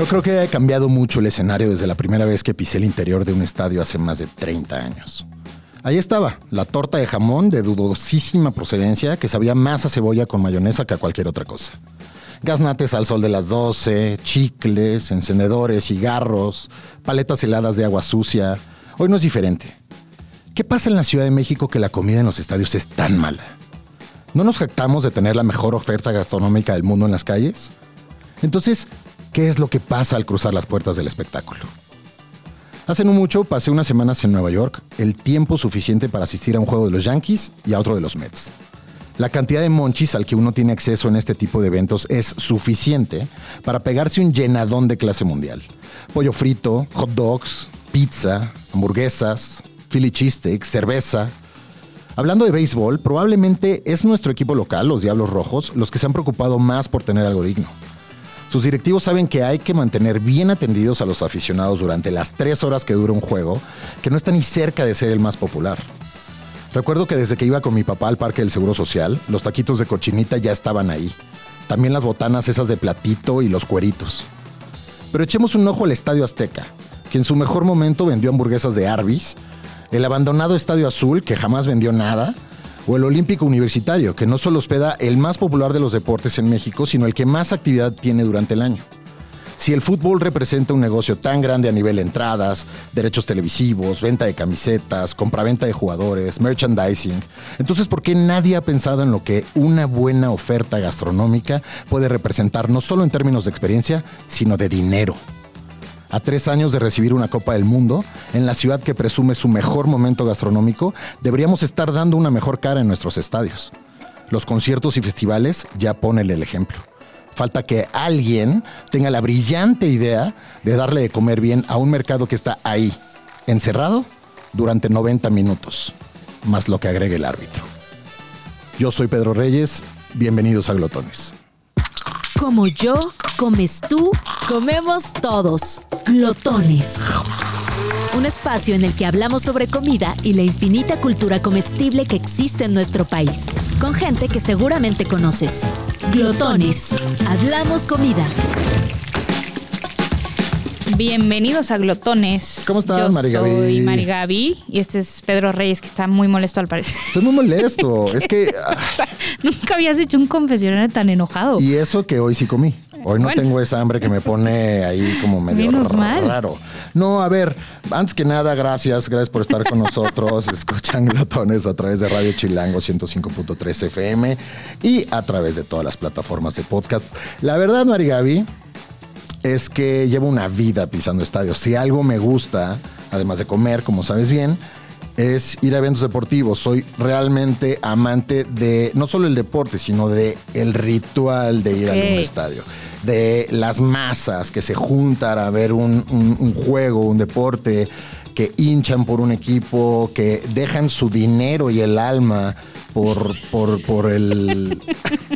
No creo que haya cambiado mucho el escenario desde la primera vez que pisé el interior de un estadio hace más de 30 años. Ahí estaba, la torta de jamón de dudosísima procedencia que sabía más a cebolla con mayonesa que a cualquier otra cosa. Gaznates al sol de las 12, chicles, encendedores, cigarros, paletas heladas de agua sucia. Hoy no es diferente. ¿Qué pasa en la Ciudad de México que la comida en los estadios es tan mala? ¿No nos jactamos de tener la mejor oferta gastronómica del mundo en las calles? Entonces, ¿qué es lo que pasa al cruzar las puertas del espectáculo? Hace no mucho pasé unas semanas en Nueva York, el tiempo suficiente para asistir a un juego de los Yankees y a otro de los Mets. La cantidad de monchis al que uno tiene acceso en este tipo de eventos es suficiente para pegarse un llenadón de clase mundial. Pollo frito, hot dogs, pizza, hamburguesas, Philly cheesesteak, cerveza. Hablando de béisbol, probablemente es nuestro equipo local, los Diablos Rojos, los que se han preocupado más por tener algo digno. Sus directivos saben que hay que mantener bien atendidos a los aficionados durante las tres horas que dura un juego, que no está ni cerca de ser el más popular. Recuerdo que desde que iba con mi papá al Parque del Seguro Social, los taquitos de cochinita ya estaban ahí. También las botanas esas de platito y los cueritos. Pero echemos un ojo al Estadio Azteca, que en su mejor momento vendió hamburguesas de Arby's, el abandonado Estadio Azul, que jamás vendió nada, o el Olímpico Universitario, que no solo hospeda el más popular de los deportes en México, sino el que más actividad tiene durante el año. Si el fútbol representa un negocio tan grande a nivel de entradas, derechos televisivos, venta de camisetas, compraventa de jugadores, merchandising, entonces ¿por qué nadie ha pensado en lo que una buena oferta gastronómica puede representar no solo en términos de experiencia, sino de dinero? A tres años de recibir una Copa del Mundo, en la ciudad que presume su mejor momento gastronómico, deberíamos estar dando una mejor cara en nuestros estadios. Los conciertos y festivales ya ponen el ejemplo. Falta que alguien tenga la brillante idea de darle de comer bien a un mercado que está ahí, encerrado, durante 90 minutos, más lo que agregue el árbitro. Yo soy Pedro Reyes, bienvenidos a Glotones. Como yo, comes tú, comemos todos. Glotones. Un espacio en el que hablamos sobre comida y la infinita cultura comestible que existe en nuestro país, con gente que seguramente conoces. Glotones. Hablamos comida. Bienvenidos a Glotones. ¿Cómo estás, Yo Mari Gaby? Soy Mari Gaby y este es Pedro Reyes que está muy molesto al parecer. Estoy muy molesto. es que. ah, O sea, nunca habías hecho un confesionario tan enojado. Y eso que hoy sí comí. Hoy no Bueno. tengo esa hambre que me pone ahí como medio Menos mal. raro. No, a ver, antes que nada, gracias, gracias por estar con nosotros. Escuchan glotones a través de Radio Chilango 105.3 FM y a través de todas las plataformas de podcast. La verdad, Mari Gaby, es que llevo una vida pisando estadios. Si algo me gusta, además de comer, como sabes bien, es ir a eventos deportivos. Soy realmente amante de no solo el deporte, sino de el ritual de ir a un estadio. De las masas que se juntan a ver un, un- un juego, un deporte, que hinchan por un equipo, que dejan su dinero y el alma por, por, por el...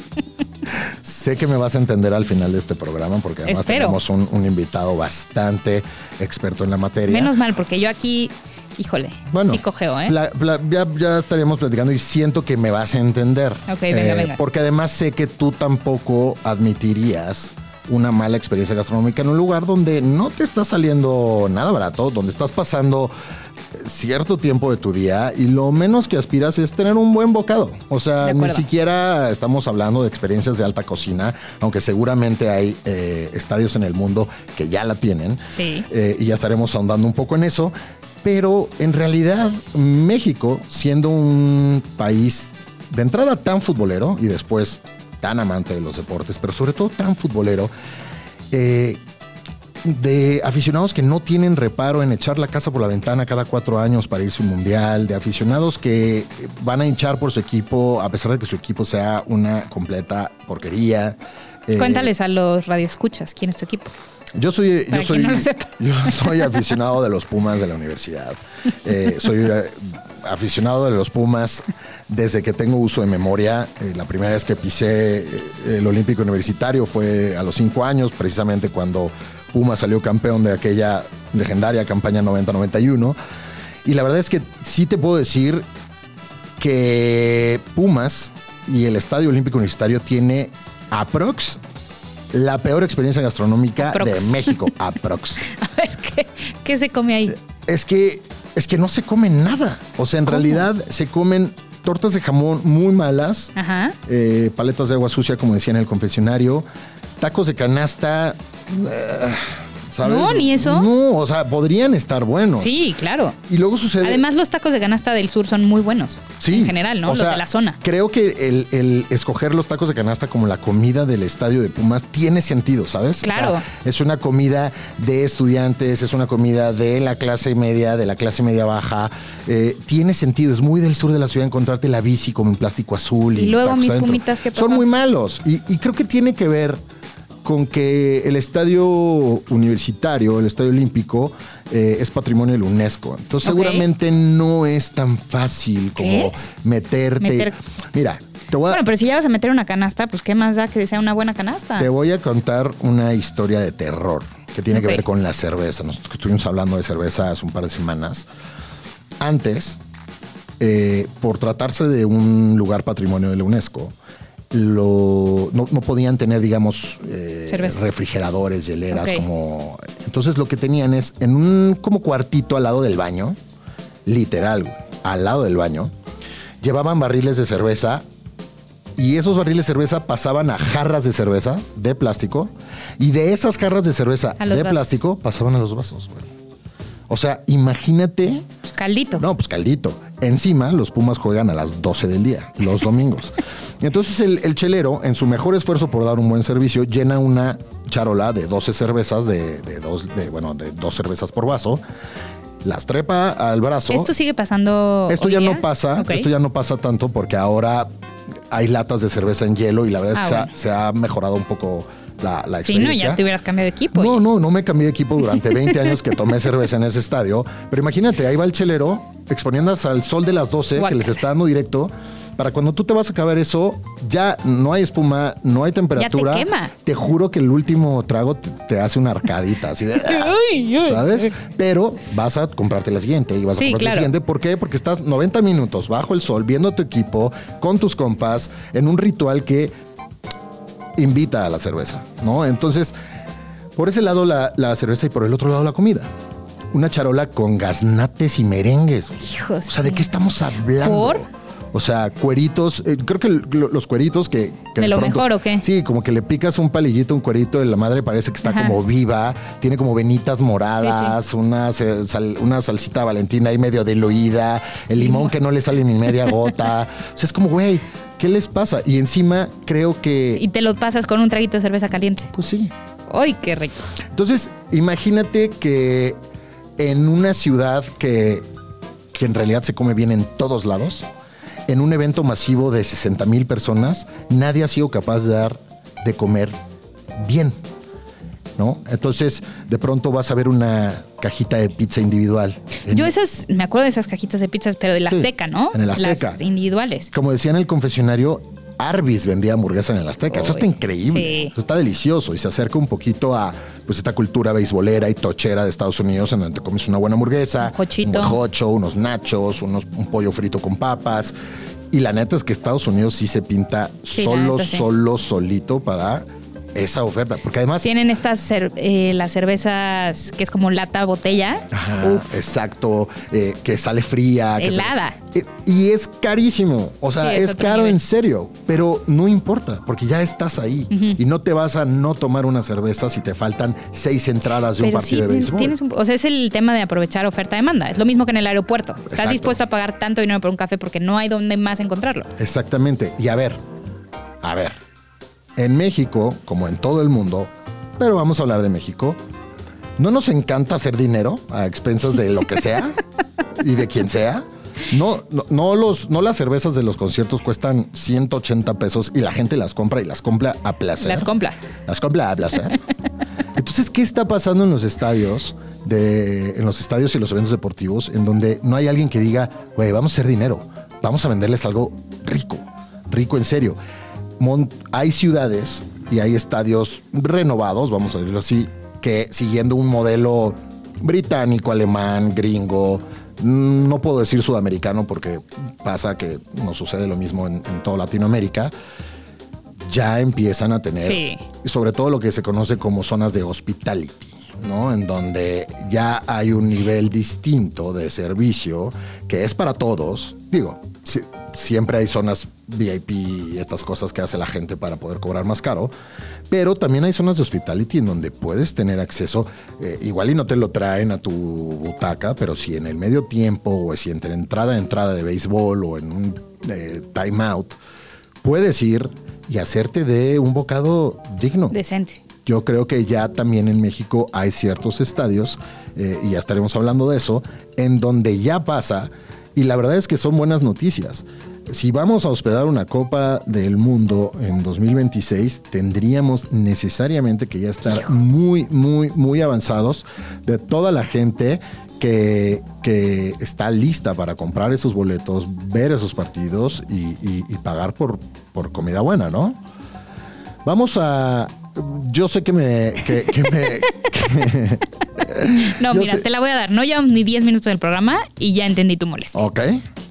Sé que me vas a entender al final de este programa porque además Espero. tenemos un, un invitado bastante experto en la materia. Menos mal, porque yo aquí, híjole, Bueno, sí cogeo, ¿eh? ya, ya estaríamos platicando y siento que me vas a entender. Eh, Ok, venga, venga. Porque además sé que tú tampoco admitirías una mala experiencia gastronómica en un lugar donde no te está saliendo nada barato, donde estás pasando cierto tiempo de tu día y lo menos que aspiras es tener un buen bocado. O sea, ni siquiera estamos hablando de experiencias de alta cocina, aunque seguramente hay eh, estadios en el mundo que ya la tienen. Sí. Eh, y ya estaremos ahondando un poco en eso. Pero en realidad, México, siendo un país de entrada tan futbolero y después tan amante de los deportes, pero sobre todo tan futbolero, eh, de aficionados que no tienen reparo en echar la casa por la ventana cada cuatro años para irse a un mundial, de aficionados que van a hinchar por su equipo a pesar de que su equipo sea una completa porquería. Eh, Cuéntales a los radioescuchas quién es tu equipo. yo soy, yo soy, quien no lo sepa. yo soy aficionado de los Pumas de la universidad. Eh, soy eh, aficionado de los Pumas desde que tengo uso de memoria. Eh, la primera vez que pisé el Olímpico Universitario fue a los cinco años, precisamente cuando Pumas salió campeón de aquella legendaria campaña 90-91. Y la verdad es que sí te puedo decir que Pumas y el Estadio Olímpico Universitario tiene aprox la peor experiencia gastronómica Aprox. de México. Aprox. A ver, ¿qué, qué se come ahí? Es que, es que no se come nada. O sea, en realidad se comen tortas de jamón muy malas, Ajá. eh, paletas de agua sucia, como decía en el confesionario, tacos de canasta. Eh, ¿sabes? No, ni eso. No, o sea, podrían estar buenos. Sí, claro. Y luego sucede. Además, los tacos de canasta del sur son muy buenos. Sí. En general, ¿no? O los sea, de la zona. Creo que el, el escoger los tacos de canasta como la comida del estadio de Pumas tiene sentido, ¿sabes? O sea, Claro. es una comida de estudiantes, es una comida de la clase media, de la clase media baja. eh, tiene sentido. Es muy del sur de la ciudad encontrarte la bici como en plástico azul. Y luego tacos mis adentro. pumitas, ¿qué pasó? Son muy malos. Y, y creo que tiene que ver con que el estadio universitario, el estadio olímpico, eh, es patrimonio de la UNESCO. Entonces seguramente no es tan fácil como meterte. Meter- Mira, te voy, a, Bueno, pero si ya vas a meter una canasta, pues qué más da que sea una buena canasta. te voy a contar una historia de terror que tiene que ver con la cerveza. Nosotros estuvimos hablando de cerveza hace un par de semanas. Antes, eh, por tratarse de un lugar patrimonio de la UNESCO, lo- no, no podían tener, digamos, eh, refrigeradores, hieleras, como. Entonces lo que tenían es en un como cuartito al lado del baño, literal, al lado del baño, llevaban barriles de cerveza y esos barriles de cerveza pasaban a jarras de cerveza de plástico y de esas jarras de cerveza de vasos. plástico pasaban a los vasos, güey. O sea, imagínate Pues caldito. no, pues caldito. Encima, los Pumas juegan a las 12 del día, los domingos. Entonces el, el chelero, en su mejor esfuerzo por dar un buen servicio, llena una charola de 12 cervezas, de, de dos, de, bueno, de dos cervezas por vaso, las trepa al brazo. ¿Esto sigue pasando? Esto hoy ya día? no pasa, esto ya no pasa tanto porque ahora hay latas de cerveza en hielo y la verdad es Ah, que ha- se, ha, mejorado un poco la, la Sí, experiencia. no, ya te hubieras cambiado de equipo. No, no, no me cambié de equipo durante 20 años que tomé cerveza en ese estadio. Pero imagínate, ahí va el chelero exponiéndose al sol de las 12 que les está dando directo. Para cuando tú te vas a acabar eso, ya no hay espuma, no hay temperatura. quema. Te juro que el último trago te, te hace una arcadita, así de. ¿Sabes? Pero vas a comprarte la siguiente y vas Sí, a comprarte claro. la siguiente. ¿Por qué? Porque estás 90 minutos bajo el sol viendo a tu equipo con tus compas en un ritual que invita a la cerveza, ¿no? Entonces, por ese lado la, la cerveza y por el otro lado la comida. Una charola con gaznates y merengues. Hijos, O sea, ¿de qué estamos hablando? ¿Por? O sea, cueritos, eh, creo que los cueritos que... que ¿De lo mejor o qué? Sí, como que le picas un palillito, un cuerito de la madre, parece que está Ajá. como viva, tiene como venitas moradas, Una, sal- una salsita valentina ahí medio diluida, el limón que no le sale ni media gota. O sea, es como, güey, ¿qué les pasa? Y encima creo que... Y te lo pasas con un traguito de cerveza caliente. Pues sí. ¡Ay, qué rico! Entonces, imagínate que en una ciudad que, que en realidad se come bien en todos lados, en un evento masivo de 60 mil personas, nadie ha sido capaz de dar de comer bien. ¿No? Entonces, de pronto vas a ver una cajita de pizza individual. En- Yo esas, me acuerdo de esas cajitas de pizzas, pero del Sí, Azteca, ¿no? en el Azteca. Las individuales. Como decía en el confesionario, Arby's vendía hamburguesa en el Azteca. Eso está increíble. sí. Eso está delicioso y se acerca un poquito a pues esta cultura beisbolera y tochera de Estados Unidos en donde te comes una buena hamburguesa, Un un jocho, unos nachos, unos, un pollo frito con papas. Y la neta es que Estados Unidos sí se pinta Sí, solo, neta sí. solo, solito para esa oferta. Porque además... Tienen estas, eh, las cervezas que es como lata, botella. Ajá, Uf, exacto, eh, que sale fría. que te- Helada. Eh, y es carísimo, o sea, Sí, es caro nivel. en serio, pero no importa, porque ya estás ahí y no te vas a no tomar una cerveza si te faltan seis entradas de un sí, partido de béisbol. tienes un- o sea, es el tema de aprovechar oferta-demanda. Es lo mismo que en el aeropuerto. Estás Exacto. dispuesto a pagar tanto dinero por un café porque no hay donde más encontrarlo. Exactamente, y a ver, a ver, en México, como en todo el mundo, pero vamos a hablar de México, ¿no nos encanta hacer dinero a expensas de lo que sea y de quien sea? No, no, no los, no las cervezas de los conciertos cuestan 180 pesos y la gente las compra y las compra a placer. Las compra. Las compra a placer. Entonces, ¿qué está pasando en los estadios, de, en los estadios y los eventos deportivos, en donde no hay alguien que diga, güey, vamos a hacer dinero, vamos a venderles algo rico, rico en serio? Hay ciudades y hay estadios renovados, vamos a decirlo así, que siguiendo un modelo británico, alemán, gringo, mm, no puedo decir sudamericano porque pasa que no sucede lo mismo en, en toda Latinoamérica, ya empiezan a tener, Sí. sobre todo lo que se conoce como zonas de hospitality. ¿no? En donde ya hay un nivel distinto de servicio que es para todos. Digo, si- siempre hay zonas VIP y estas cosas que hace la gente para poder cobrar más caro, pero también hay zonas de hospitality en donde puedes tener acceso, eh, igual y no te lo traen a tu butaca, pero si en el medio tiempo o si entre entrada a entrada de béisbol o en un eh, timeout, puedes ir y hacerte de un bocado digno. Decente. Yo creo que ya también en México hay ciertos estadios, eh, y ya estaremos hablando de eso, en donde ya pasa, y la verdad es que son buenas noticias. Si vamos a hospedar una Copa del Mundo en 2026, tendríamos necesariamente que ya estar muy, muy, muy avanzados de toda la gente que, que está lista para comprar esos boletos, ver esos partidos y, y- y pagar por, por comida buena, ¿no? Vamos a. Yo sé que me. Que, que me que- No, mira, sé- te la voy a dar. No llevamos ni 10 minutos del programa y ya entendí tu molestia. ok,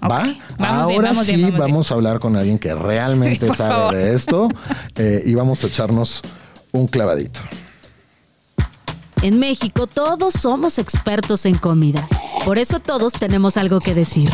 va. Vamos bien, Ahora vamos sí bien, vamos vamos a hablar con alguien que realmente sabe favor. de esto eh, y vamos a echarnos un clavadito. En México todos somos expertos en comida. Por eso todos tenemos algo que decir.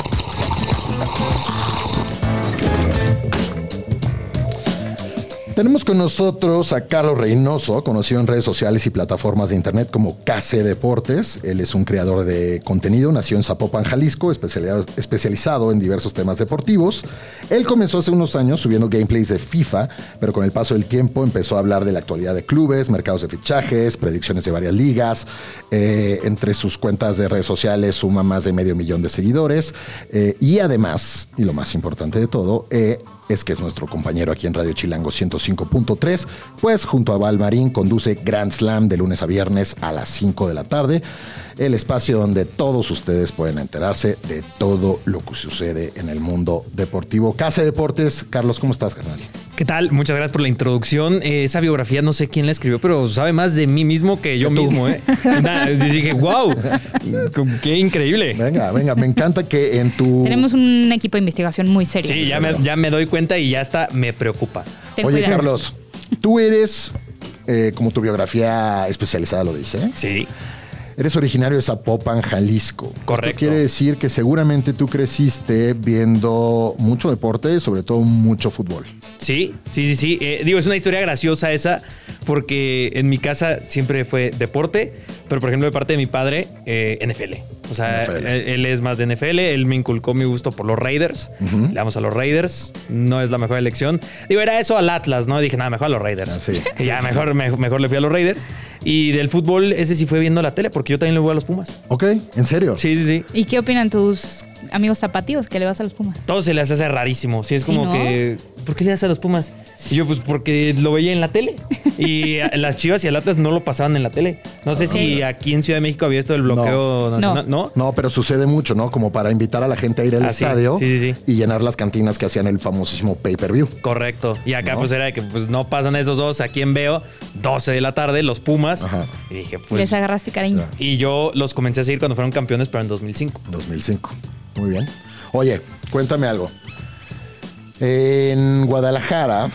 Tenemos con nosotros a Carlos Reynoso, conocido en redes sociales y plataformas de internet como KC Deportes. Él es un creador de contenido, nació en Zapopan, Jalisco, especializado, en diversos temas deportivos. Él comenzó hace unos años subiendo gameplays de FIFA, pero con el paso del tiempo empezó a hablar de la actualidad de clubes, mercados de fichajes, predicciones de varias ligas. Eh, entre sus cuentas de redes sociales suma más de medio millón de seguidores. Eh, y además, y lo más importante de todo, eh, es que es nuestro compañero aquí en Radio Chilango 105.3, pues junto a Val Marín conduce Grand Slam de lunes a viernes a las 5 de la tarde, el espacio donde todos ustedes pueden enterarse de todo lo que sucede en el mundo deportivo. Casa Deportes, Carlos, ¿cómo estás, carnal? ¿Qué tal? Muchas gracias por la introducción. Eh, esa biografía no sé quién la escribió, pero sabe más de mí mismo que yo mismo, ¿eh? Nada, yo dije, wow, qué increíble. Venga, venga, me encanta que en tu... Tenemos un equipo de investigación muy serio. Sí, ya me, ya me doy cuenta y ya está, me preocupa. Ten Oye, cuidado. Carlos, tú eres, eh, como tu biografía especializada lo dice, Sí, Eres originario de Zapopan, Jalisco. Correcto. Esto quiere decir que seguramente tú creciste viendo mucho deporte y sobre todo mucho fútbol. Sí, sí, sí, sí. Eh, digo, es una historia graciosa esa, porque en mi casa siempre fue deporte, pero por ejemplo, de parte de mi padre, eh, NFL. O sea, NFL. Él, él es más de NFL, él me inculcó mi gusto por los Raiders. Le damos a los Raiders, no es la mejor elección. Digo, era eso al Atlas, ¿no? Dije, nada, mejor a los Raiders. Ah, sí. Y ya, mejor, me- mejor, le fui a los Raiders. Y del fútbol, ese sí fue viendo la tele, porque yo también le voy a los Pumas. ¿Ok? ¿En serio? Sí, sí, sí. ¿Y qué opinan tus amigos zapatíos que le vas a los Pumas? Todo se les hace rarísimo. Sí, es Sí, como ¿no? que. ¿Por qué le das a los Pumas? Y yo, pues porque lo veía en la tele. Y a- las chivas y el Atlas no lo pasaban en la tele. No sé si aquí en Ciudad de México había esto del bloqueo No. nacional. No. No, pero sucede mucho, ¿no? Como para invitar a la gente a ir al Ah, estadio Sí, sí, sí. y llenar las cantinas que hacían el famosísimo pay-per-view. Correcto. Y acá, ¿No? pues era de que pues no pasan esos dos. Aquí en veo, 12 de la tarde, los Pumas. Ajá. Y dije, pues. Les agarraste cariño. Y yo los comencé a seguir cuando fueron campeones, pero en 2005. 2005. Muy bien. Oye, cuéntame algo. En Guadalajara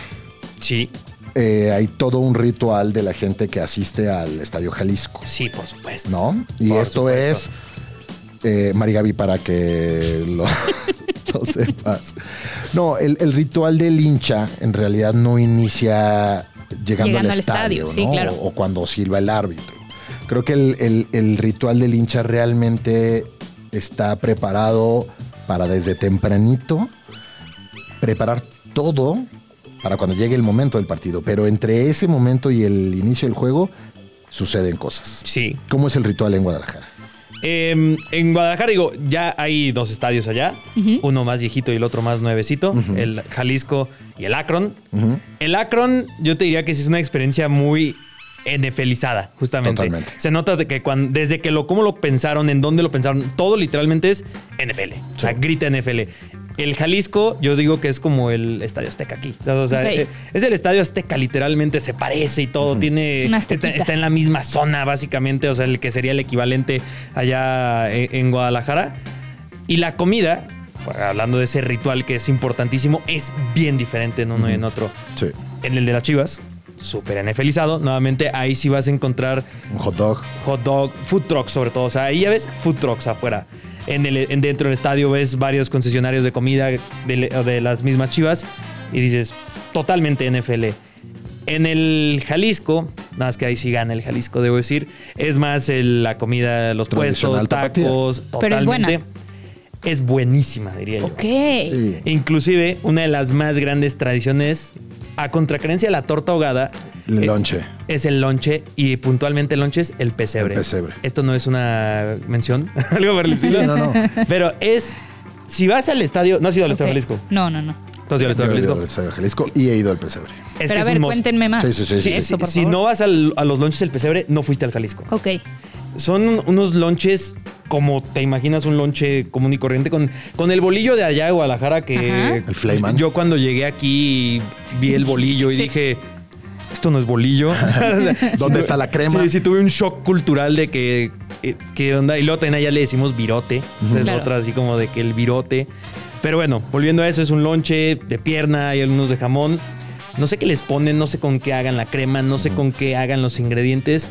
Sí, eh, hay todo un ritual de la gente que asiste al Estadio Jalisco. sí, por supuesto. ¿no? Y Por esto supuesto. es, eh, Marigaby, para que lo, lo sepas. No, el, el ritual del hincha en realidad no inicia llegando, Llegando al al estadio, estadio, sí, ¿no? claro. o, o cuando silba el árbitro. Creo que el, el- el ritual del hincha realmente está preparado para desde tempranito preparar todo para cuando llegue el momento del partido. Pero entre ese momento y el inicio del juego suceden cosas. Sí. ¿Cómo es el ritual en Guadalajara? Eh, en Guadalajara, digo, ya hay dos estadios allá. Uno más viejito y el otro más nuevecito. El Jalisco y el Akron. El Akron, yo te diría que sí es una experiencia muy NFLizada, justamente. Totalmente. Se nota de que cuando, desde que lo, cómo lo pensaron, en dónde lo pensaron, todo literalmente es NFL. O sea, grita NFL. El Jalisco, yo digo que es como el Estadio Azteca aquí. O sea, eh, es el Estadio Azteca, literalmente se parece y todo. Tiene. Está, en la misma zona, básicamente. O sea, el que sería el equivalente allá en, en Guadalajara. Y la comida hablando de ese ritual que es importantísimo, es bien diferente en uno y en otro. Sí. En el de las chivas, súper NFLizado, nuevamente ahí sí vas a encontrar Un hot dog. hot dog, food trucks sobre todo. O sea, ahí ya ves food trucks afuera. En el, en dentro del estadio ves varios concesionarios de comida de, de las mismas chivas y dices, totalmente NFL. En el Jalisco, nada más que ahí sí gana el Jalisco, debo decir, es más el- la comida, los puestos, tacos, Pero es buena. totalmente. Es buenísima, diría yo. Ok. Sí. Inclusive, una de las más grandes tradiciones, a contracrencia de la torta ahogada, El eh, lonche. es el lonche y puntualmente el lonche es el pesebre. El pesebre. Esto no es una mención, algo por el estilo. Sí, no, no. Pero es, si vas al estadio, no has ido al estadio Ok. Jalisco. No, no, no. ¿Tú has ido al estadio Yo he ido Jalisco? al Estadio Jalisco y he ido al pesebre. Es Pero que a ver, cuéntenme más. Sí, sí, sí, Sí, sí. si- Eso, por si favor. no vas al- a los lonches del pesebre, no fuiste al Jalisco. Ok. Son unos lonches como te imaginas un lonche común y corriente con, con el bolillo de allá de Guadalajara que Ajá. El Flayman. yo cuando llegué aquí vi el bolillo y dije esto no es bolillo. ¿Dónde está la crema? Sí, sí, tuve un shock cultural de que, eh, ¿qué onda? Y luego también allá le decimos virote. Esa Es Claro. otra así como de que el virote. Pero bueno, volviendo a eso, es un lonche de pierna y algunos de jamón. No sé qué les ponen, no sé con qué hagan la crema, no sé con qué hagan los ingredientes.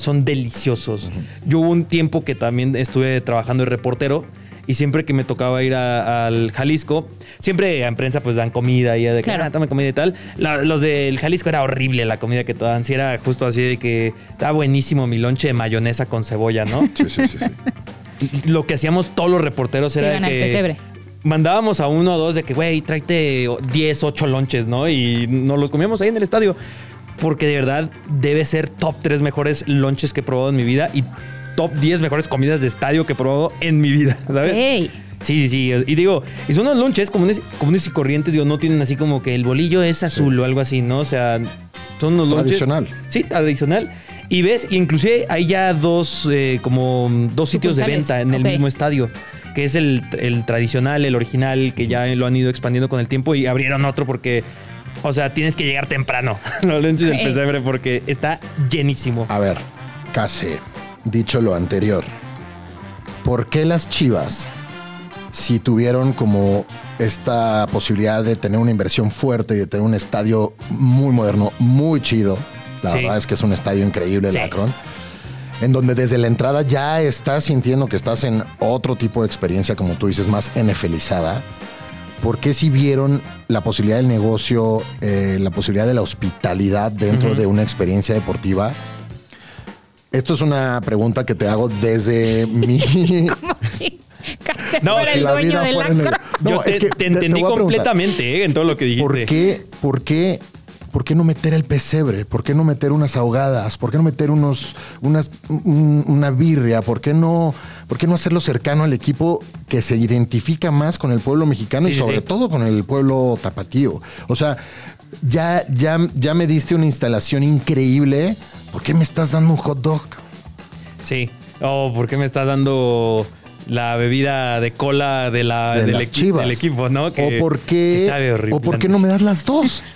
Son deliciosos. Yo hubo un tiempo que también estuve trabajando de reportero y siempre que me tocaba ir a- al Jalisco, siempre en prensa pues dan comida y de que, Claro. ah, tome comida y tal. La- los del Jalisco era horrible la comida que te daban. Sí, era justo así de que estaba buenísimo mi lonche de mayonesa con cebolla, ¿no? Sí, sí, sí. sí. lo que hacíamos todos los reporteros era de que pesebre. mandábamos a uno o dos de que, güey, tráete 10, 8 lonches, ¿no? Y nos los comíamos ahí en el estadio. Porque de verdad debe ser top 3 mejores lonches que he probado en mi vida y top 10 mejores comidas de estadio que he probado en mi vida, ¿sabes? Ok. Sí, sí, sí. Y digo, y son unos lonches comunes, comunes y corrientes, digo, no tienen así como que el bolillo es azul o algo así, ¿no? O sea, son unos lonches. Tradicional. Sí, tradicional. Y ves, y inclusive hay ya dos, eh, como dos sitios de venta en el mismo estadio, que es el, el tradicional, el original, que ya lo han ido expandiendo con el tiempo y abrieron otro porque, o sea, tienes que llegar temprano, los lonches del pesebre, porque está llenísimo. A ver, casi dicho lo anterior, ¿por qué las Chivas, si tuvieron como esta posibilidad de tener una inversión fuerte y de tener un estadio muy moderno, muy chido, la Sí. verdad es que es un estadio increíble el Sí. Akron, en donde desde la entrada ya estás sintiendo que estás en otro tipo de experiencia, como tú dices, más NFLizada. ¿Por qué si vieron la posibilidad del negocio, eh, la posibilidad de la hospitalidad dentro de una experiencia deportiva? Esto es una pregunta que te hago desde mi... ¿Cómo si casi No, fuera si el la dueño del? No, Yo te, es que te te- te entendí completamente eh, en todo lo que dijiste. ¿Por qué, por qué, por qué no meter el pesebre? ¿Por qué no meter unas ahogadas? ¿Por qué no meter unos, unas, un- una birria? ¿Por qué no, por qué no hacerlo cercano al equipo que se identifica más con el pueblo mexicano Sí, y sobre sí. todo con el pueblo tapatío? O sea, ya, ya, ya me diste una instalación increíble. ¿Por qué me estás dando un hot dog? Sí. O ¿por qué me estás dando la bebida de cola de la, de del, equi- chivas. del equipo, ¿no? Que- o por qué, que sabe o por qué no me das las dos.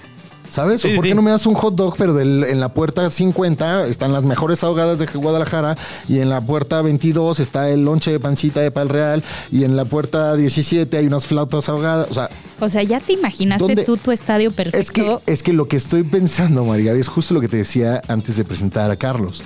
¿Sabes? Sí, ¿O por sí. qué no me das un hot dog, pero del- en la puerta 50 están las mejores ahogadas de Guadalajara y en la puerta 22 está el lonche de pancita de Pal Real y en la puerta 17 hay unas flautas ahogadas. O sea, O sea, ya te imaginaste ¿Dónde? tú tu estadio es que, perfecto. es que lo que estoy pensando, María, es justo lo que te decía antes de presentar a Carlos.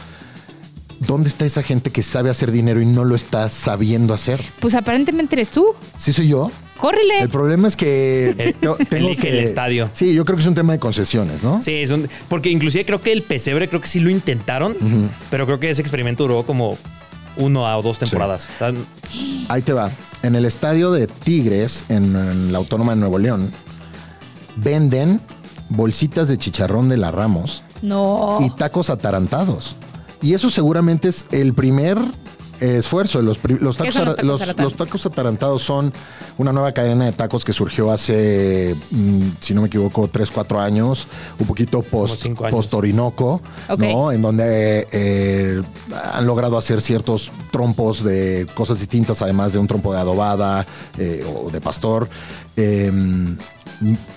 ¿Dónde está esa gente que sabe hacer dinero y no lo está sabiendo hacer? Pues aparentemente eres tú. ¿Sí soy yo? Córrele. El problema es que El- tengo que el estadio. Sí, yo creo que es un tema de concesiones, ¿no? Sí, es un- porque inclusive creo que el pesebre creo que sí lo intentaron, pero creo que ese experimento duró como uno o dos temporadas. O sea, Ahí te va. En el estadio de Tigres, en, en la Autónoma de Nuevo León, venden bolsitas de chicharrón de la Ramos No. y tacos atarantados. Y eso seguramente es el primer esfuerzo. Los, pri- los, ¿Qué tacos, son los tacos los- atarantados? los tacos atarantados son una nueva cadena de tacos que surgió hace, mm, si no me equivoco, 3, 4 años, un poquito post, cinco años. post Orinoco, Ok. ¿no? En donde eh, han logrado hacer ciertos trompos de cosas distintas, además de un trompo de adobada eh, o de pastor. Eh,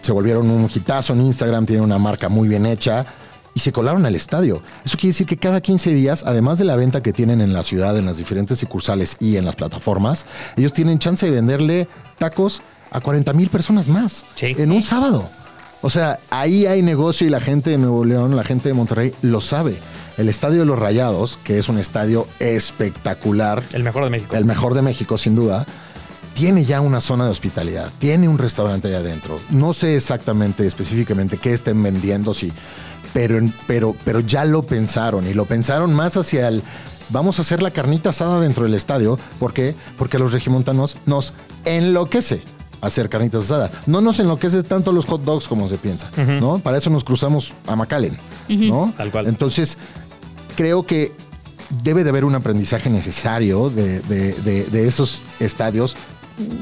se volvieron un hitazo en Instagram, tienen una marca muy bien hecha y se colaron al estadio. Eso quiere decir que cada 15 días, además de la venta que tienen en la ciudad, en las diferentes sucursales y en las plataformas, ellos tienen chance de venderle tacos a 40 mil personas más Sí. en un sábado. O sea, ahí hay negocio y la gente de Nuevo León, la gente de Monterrey lo sabe. El Estadio de los Rayados, que es un estadio espectacular, El mejor de México. el mejor de México sin duda, tiene ya una zona de hospitalidad, tiene un restaurante allá adentro. No sé exactamente, específicamente qué estén vendiendo, sí, pero, pero, pero ya lo pensaron y lo pensaron más hacia el vamos a hacer la carnita asada dentro del estadio. ¿Por qué? Porque a los regimontanos nos enloquece hacer carnitas asadas. No nos enloquece tanto los hot dogs como se piensa, ¿no? Para eso nos cruzamos a McAllen, ¿no? Tal cual. Entonces, creo que debe de haber un aprendizaje necesario de, de- de- de esos estadios.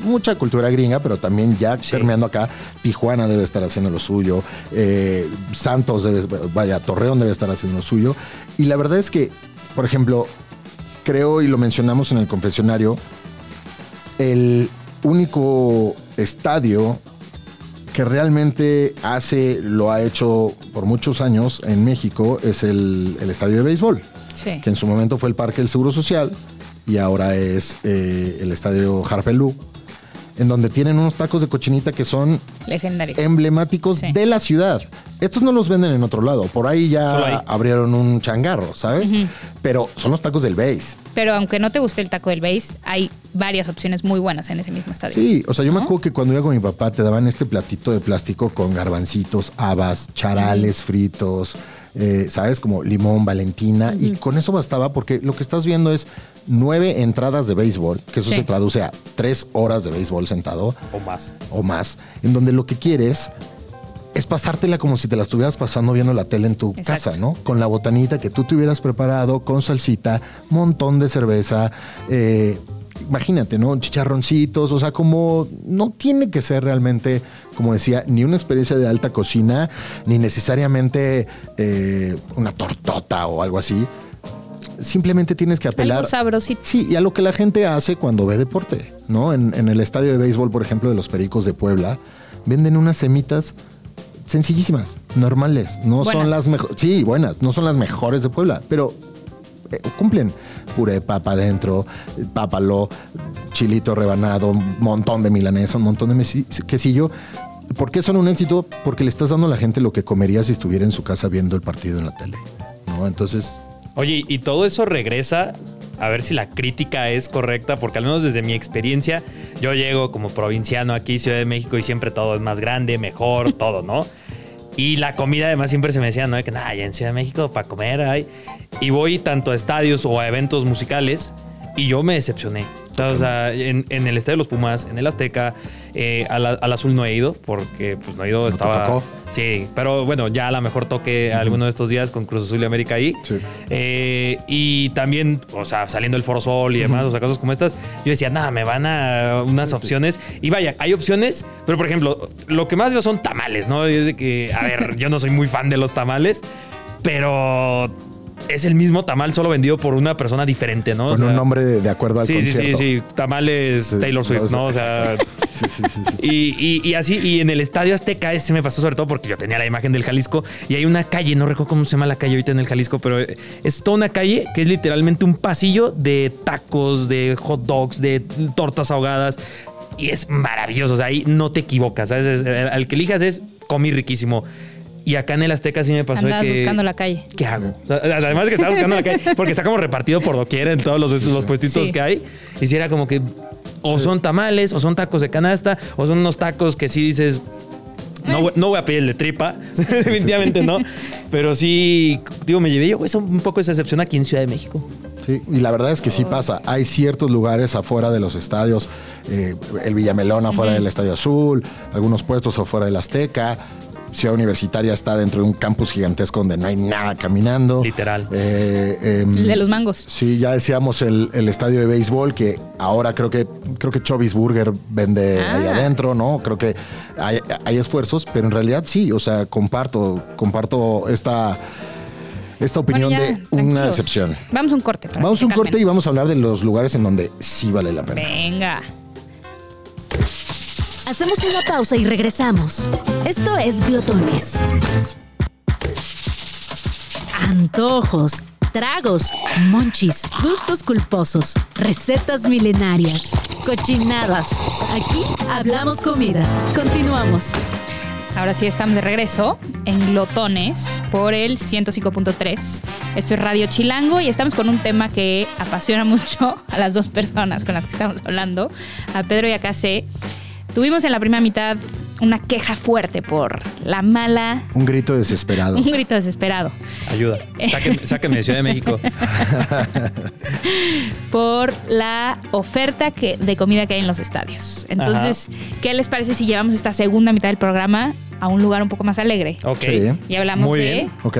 Mucha cultura gringa, pero también ya Sí. permeando acá, Tijuana debe estar haciendo lo suyo, eh, Santos debe, vaya, Torreón debe estar haciendo lo suyo. Y la verdad es que, por ejemplo, creo, y lo mencionamos en el confesionario, el único estadio que realmente hace, lo ha hecho por muchos años en México, es el, el estadio de béisbol, Sí. que en su momento fue el Parque del Seguro Social y ahora es eh, el estadio Harpelú, en donde tienen unos tacos de cochinita que son Legendario. emblemáticos Sí. de la ciudad. Estos no los venden en otro lado, por ahí ya abrieron un changarro, ¿sabes? Pero son los tacos del béis. Pero aunque no te guste el taco del base, hay varias opciones muy buenas en ese mismo estadio. Sí, o sea, yo me acuerdo que cuando iba con mi papá te daban este platito de plástico con garbancitos, habas, charales fritos, eh, ¿sabes? Como limón, valentina. Y con eso bastaba porque lo que estás viendo es nueve entradas de béisbol, que eso Sí. se traduce a tres horas de béisbol sentado O más. o más, en donde lo que quieres es pasártela como si te la estuvieras pasando viendo la tele en tu Exacto. casa, ¿no? Con la botanita que tú te hubieras preparado, con salsita, montón de cerveza, eh, imagínate, ¿no? Chicharroncitos, o sea, como no tiene que ser realmente, como decía, ni una experiencia de alta cocina, ni necesariamente eh, una tortota o algo así. Simplemente tienes que apelar. Algo sabrosito. Sí, y a lo que la gente hace cuando ve deporte, ¿no? En, en el estadio de béisbol, por ejemplo, de los Pericos de Puebla, venden unas semitas sencillísimas, normales. No son las mejores. Sí, buenas. No son las mejores de Puebla, pero eh, cumplen. Puré de papa adentro, pápalo, chilito rebanado, un montón de milanesa, un montón de quesillo. ¿Por qué son un éxito? Porque le estás dando a la gente lo que comería si estuviera en su casa viendo el partido en la tele. ¿no? Entonces, Oye, y todo eso regresa a ver si la crítica es correcta, porque al menos desde mi experiencia, yo llego como provinciano aquí, Ciudad de México, y siempre todo es más grande, mejor, todo, ¿no? Y la comida además siempre se me decía, ¿no? Que nada, ya en Ciudad de México para comer hay. Y voy tanto a estadios o a eventos musicales y yo me decepcioné. O sea, en, en el Estadio de los Pumas, en el Azteca, eh, al, al Azul no he ido porque pues no he ido, estaba... tocó. Sí, pero bueno, ya a lo mejor toque alguno de estos días con Cruz Azul y América ahí. Sí. Eh, y también, o sea, saliendo el Foro Sol y demás, o sea, cosas como estas, yo decía, nada, me van a unas opciones. Y vaya, hay opciones, pero por ejemplo, lo que más veo son tamales, ¿no? Y es de que, a ver, yo no soy muy fan de los tamales, pero es el mismo tamal solo vendido por una persona diferente, ¿no? O con sea, un nombre de, de acuerdo al Sí, sí, sí, concierto. sí. Tamales Sí, Taylor Swift, no. O sea. Sí, sí, sí, sí. Y, y- y así, y en el Estadio Azteca, ese me pasó sobre todo porque yo tenía la imagen del Jalisco y hay una calle, no recuerdo cómo se llama la calle ahorita en el Jalisco, pero es toda una calle que es literalmente un pasillo de tacos, de hot dogs, de tortas ahogadas. Y es maravilloso, o sea, ahí no te equivocas, ¿sabes? Es- al que elijas es comí riquísimo. Y acá en el Azteca sí me pasó de Andabas que... buscando la calle. ¿qué hago? O sea, además de que estaba buscando la calle, porque está como repartido por doquier en todos los, los puestitos Sí. que hay. Y si era como que o son tamales, o son tacos de canasta, o son unos tacos que sí dices. No, voy- no voy a pedir el de tripa, definitivamente no. Pero sí, digo, me llevé yo güey, un poco esa excepción aquí en Ciudad de México. Sí, y la verdad es que sí pasa. Hay ciertos lugares afuera de los estadios, eh, el Villamelón afuera del Estadio Azul, algunos puestos afuera del Azteca. Ciudad Universitaria está dentro de un campus gigantesco donde no hay nada caminando. Literal. Eh, em, El de los mangos. Sí, ya decíamos el, el estadio de béisbol que ahora creo que creo que Chobis Burger vende Ah. ahí adentro, ¿no? Creo que hay, hay esfuerzos, pero en realidad sí, o sea, comparto, comparto esta, esta opinión Bueno, ya, de una decepción. Vamos a un corte. Vamos a un corte y vamos a hablar de los lugares en donde sí vale la pena. Venga. Hacemos una pausa y regresamos. Esto es Glotones. Antojos. tragos, monchis, gustos culposos, recetas milenarias, cochinadas. Aquí hablamos comida. Continuamos. Ahora sí estamos de regreso en Glotones por el 105.3. Esto es Radio Chilango y estamos con un tema que apasiona mucho a las dos personas con las que estamos hablando, a Pedro y a Case. Tuvimos en la primera mitad una queja fuerte por la mala, Un grito desesperado. un grito desesperado, Ayuda. Sáquenme, sáquenme de Ciudad de México. por la oferta que, de comida que hay en los estadios. Entonces, ¿qué les parece si llevamos esta segunda mitad del programa a un lugar un poco más alegre? Ok. Sí. Y hablamos Muy de bien. ¿Ok?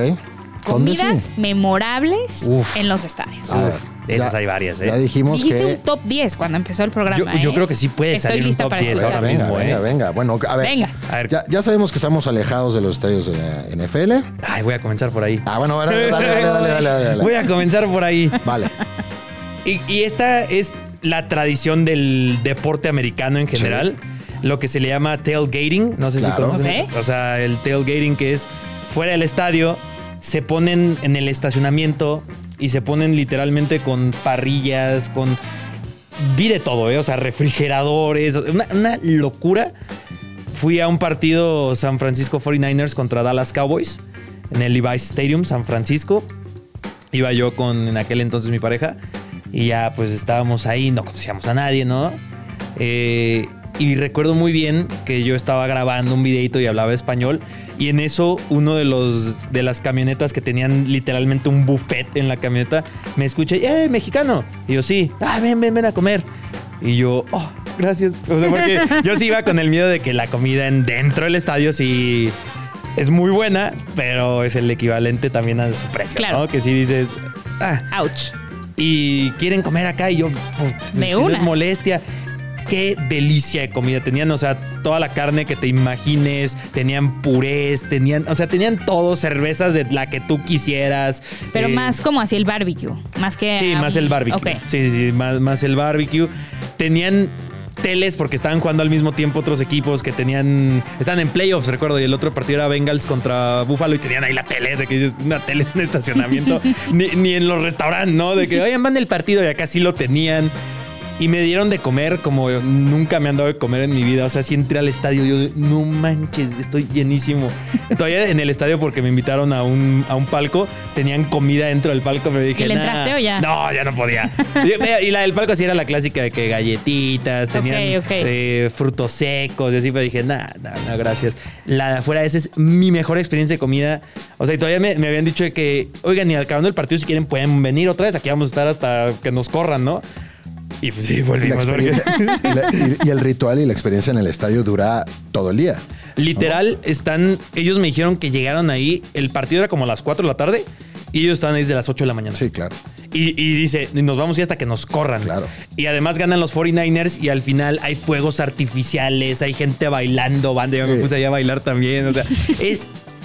¿Dónde comidas sí? memorables Uf. en los estadios. A ver, De esas hay varias, ¿eh? Ya dijimos Dijiste que... un top 10 cuando empezó el programa. Yo- yo ¿eh? creo que sí puede Estoy salir un lista top para 10 escuchar. ahora venga, mismo, venga, ¿eh? venga. Bueno, a ver. Venga. A ver, Ya, ya sabemos que estamos alejados de los estadios de la NFL. ay, voy a comenzar por ahí. Ah, bueno, bueno, dale, dale, dale, dale, dale, dale. Voy a comenzar por ahí. Vale. Y, y esta es la tradición del deporte americano en general. Lo que se le llama tailgating. No sé Claro. si conocen. Ok. O sea, el tailgating que es fuera del estadio, se ponen en el estacionamiento y se ponen literalmente con parrillas, con... Vi de todo, ¿eh? O sea, refrigeradores, una, locura. Fui a un partido San Francisco 49ers contra Dallas Cowboys en el Levi's Stadium, San Francisco. Iba yo con en aquel entonces mi pareja y ya pues estábamos ahí, no conocíamos a nadie, ¿no? Eh, y recuerdo muy bien que yo estaba grabando un videito y hablaba español y en eso uno de los de las camionetas que tenían literalmente un buffet en la camioneta me escucha, ¡eh, mexicano! Y yo, sí, ah, ven, ven, ven a comer. Y yo, oh, gracias. O sea, porque yo sí iba con el miedo de que la comida en dentro del estadio sí es muy buena, pero es el equivalente también a su precio, Claro. ¿no? Que si dices, ah, Ouch. y quieren comer acá y yo, pues, De si no una. es molestia. Qué delicia de comida. Tenían, o sea, toda la carne que te imagines, tenían purés, tenían, o sea, tenían todo, cervezas de la que tú quisieras. Pero eh, más como así el barbecue. Más que. Sí, más el barbecue. Ok. Sí, sí, sí, más, más el barbecue. Tenían teles porque estaban jugando al mismo tiempo otros equipos que tenían. Estaban en playoffs, recuerdo, y el otro partido era Bengals contra Buffalo y tenían ahí la tele, de que dices, una tele en estacionamiento. ni, ni en los restaurantes, ¿no? De que, oigan, van el partido y acá sí lo tenían. Y me dieron de comer como nunca me han dado de comer en mi vida. O sea, si entré al estadio, yo, no manches, estoy llenísimo. Todavía en el estadio, porque me invitaron a un, a un palco, tenían comida dentro del palco, pero dije, ¿Y le "Nah". entraste o ya? No, ya no podía. y, la del palco sí era la clásica de que galletitas, tenían eh, frutos secos y así, pero dije, nah, nah, no, gracias. La de afuera, esa es mi mejor experiencia de comida. O sea, y todavía me, me habían dicho de que, oigan, y acabando el partido, si quieren, pueden venir otra vez. Aquí vamos a estar hasta que nos corran, ¿no? Y pues sí, Y, volvimos. porque- y la- y- y el ritual y la experiencia en el estadio dura todo el día. Literal, están. Ellos me dijeron que llegaron ahí. El partido era como a las 4 de la tarde. Y ellos estaban ahí desde las 8 de la mañana. Sí, claro. Y, y dice, nos vamos y hasta que nos corran. Claro. Y además ganan los 49ers y al final hay fuegos artificiales, hay gente bailando, banda. Yo me puse ahí a bailar también. O sea, es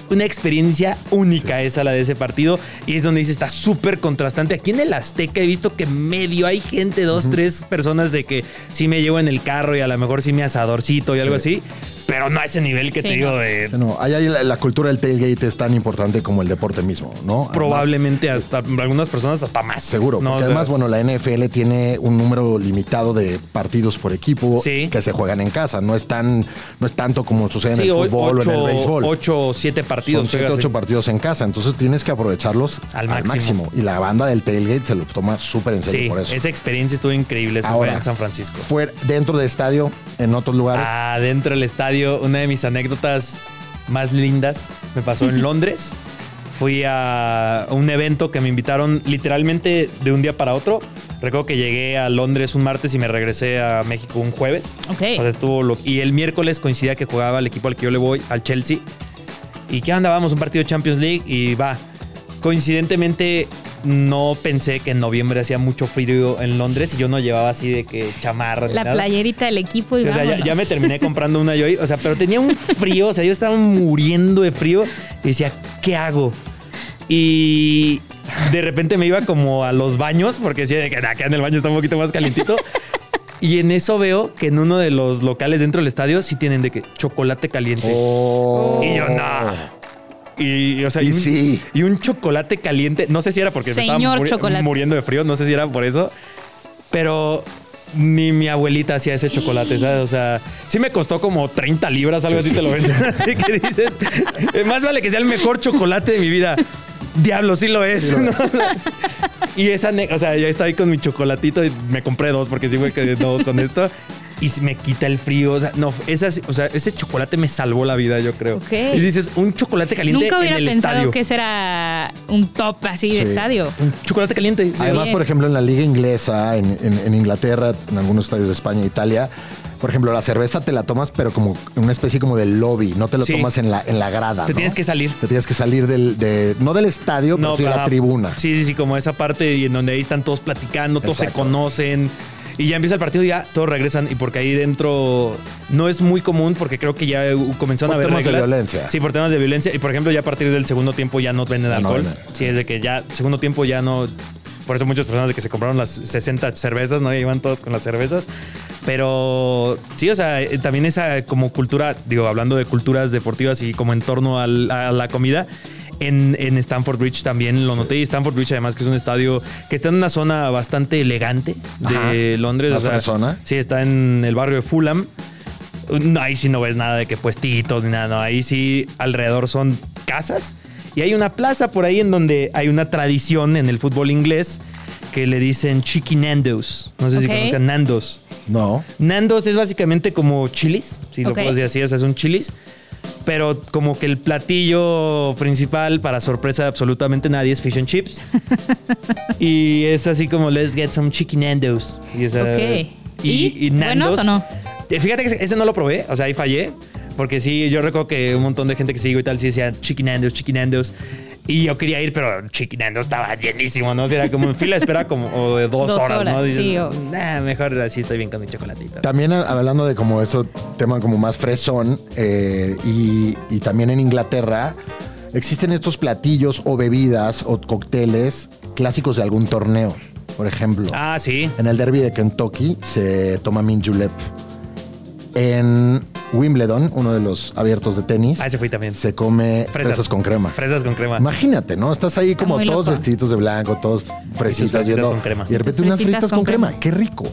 una experiencia única esa la de ese partido. Y es donde dice, está súper contrastante. Aquí en el Azteca he visto que medio hay gente, dos, tres personas de que sí me llevo en el carro y a lo mejor sí mi asadorcito y algo así. Pero no a ese nivel que Sí, te digo no. de... No, ahí hay la, la cultura del tailgate es tan importante como el deporte mismo, ¿no? Además, Probablemente hasta algunas personas hasta más. Seguro, No, porque o sea, además, bueno, la NFL tiene un número limitado de partidos por equipo Sí. que se juegan en casa. No es tan, no es tanto como sucede en el fútbol ocho, o en el béisbol. ocho o siete partidos. Son siete, ocho partidos en casa, entonces tienes que aprovecharlos Al al, máximo. máximo. Y la banda del tailgate se lo toma súper en serio Sí, por eso. esa experiencia estuvo increíble. Eso Ahora, fue en San Francisco. Fue dentro del estadio, en otros lugares. Adentro del estadio, una de mis anécdotas más lindas me pasó en Londres. Fui a un evento que me invitaron literalmente de un día para otro. Recuerdo que llegué a Londres un martes y me regresé a México un jueves. Ok. O sea, estuvo lo- y el miércoles coincidía que jugaba el equipo al que yo le voy, al Chelsea. ¿Y qué onda? Vamos, un partido de Champions League y va. Coincidentemente, no pensé que en noviembre hacía mucho frío en Londres y yo no llevaba así de que chamarra. La nada. playerita del equipo y O sea, ya, me terminé comprando una yo, o sea, pero tenía un frío, o sea, yo estaba muriendo de frío y decía, ¿qué hago? Y de repente me iba como a los baños, porque decía de que acá en el baño está un poquito más calientito. Y en eso veo que en uno de los locales dentro del estadio sí tienen de que chocolate caliente. Oh. Y yo, no. Y, o sea, Y un, sí. y un chocolate caliente. No sé si era porque me Señor estaba muri- chocolate. muriendo de frío, no sé si era por eso. Pero ni mi abuelita hacía ese chocolate, ¿sabes? O sea, sí me costó como 30 libras, algo así te lo venden. Así que dices, eh, más vale que sea el mejor chocolate de mi vida. Diablo, sí lo es. ¿no? Y esa, o sea, ya estaba ahí con mi chocolatito y me compré dos porque sí me quedé todo con esto. Y me quita el frío. O sea, no, esas, o sea, ese chocolate me salvó la vida, yo creo. Ok. Y dices, un chocolate caliente Nunca en hubiera el pensado estadio. que ese era un top así de estadio. Un chocolate caliente. sí. Además, por ejemplo, en la liga inglesa, en, en- en Inglaterra, en algunos estadios de España e Italia, por ejemplo, la cerveza te la tomas, pero como en una especie como de lobby, no te lo Sí. tomas en la, en la grada. Te ¿no? tienes que salir. Te tienes que salir del, de, no del estadio, pero sí de la tribuna. Sí, sí, sí, como esa parte y en donde ahí están todos platicando, todos Exacto. se conocen. Y ya empieza el partido y ya todos regresan. Y porque ahí dentro no es muy común, porque creo que ya uh, comenzaron Por a haber temas de violencia. Sí, por temas de violencia. Y por ejemplo, ya a partir del segundo tiempo ya no venden no alcohol. Sí, es de que ya segundo tiempo ya no. Por eso muchas personas de que se compraron las 60 cervezas, ¿no? Ya iban todos con las cervezas. Pero sí, o sea, eh, también esa como cultura, digo, hablando de culturas deportivas y como en torno al- a la comida, en, en Stanford Bridge también lo noté. Y Stanford Bridge, además, que es un estadio que está en una zona bastante elegante de Ajá. Londres. ¿La o sea, fresona? Sí, está en el barrio de Fulham. No, ahí sí no ves nada de que puestitos ni nada, no. Ahí sí alrededor son casas. Y hay una plaza por ahí en donde hay una tradición en el fútbol inglés que le dicen Chiqui Nandos. No sé si Ok. conozcan Nandos. No. Nandos es básicamente como chilis, si lo Ok. puedo decir así, o sea, es un chilis. Pero como que el platillo principal, para sorpresa de absolutamente nadie, es fish and chips. y es así como, let's get some chicken Nandos. Y, Ok. ¿Y? ¿Buenos o no? Eh, Fíjate que ese no lo probé, o sea, ahí fallé. Porque sí, yo recuerdo que un montón de gente que sigo y tal sí decía chicken Nandos, chicken Nandos. Y yo quería ir, pero Chicken Nandos estaba llenísimo, ¿no? O sea, era como en fila de espera como o de dos, Dos horas, ¿no? Dices, sí, o- "Nah, mejor así estoy bien con mi chocolatito. También hablando de como eso, tema como más fresón, eh, y, y también en Inglaterra, existen estos platillos o bebidas o cócteles clásicos de algún torneo. Por ejemplo, Ah, sí. en el derby de Kentucky se toma mint julep. En Wimbledon, uno de los abiertos de tenis, Ah, ese fui también. se come Fresas. fresas, con crema. Fresas con crema. Imagínate, ¿no? Estás ahí como todos loco. vestiditos de blanco, todos fresitas fresitas viendo. con crema. Y de repente Tus unas fresitas fritas con, con crema. crema. Qué rico.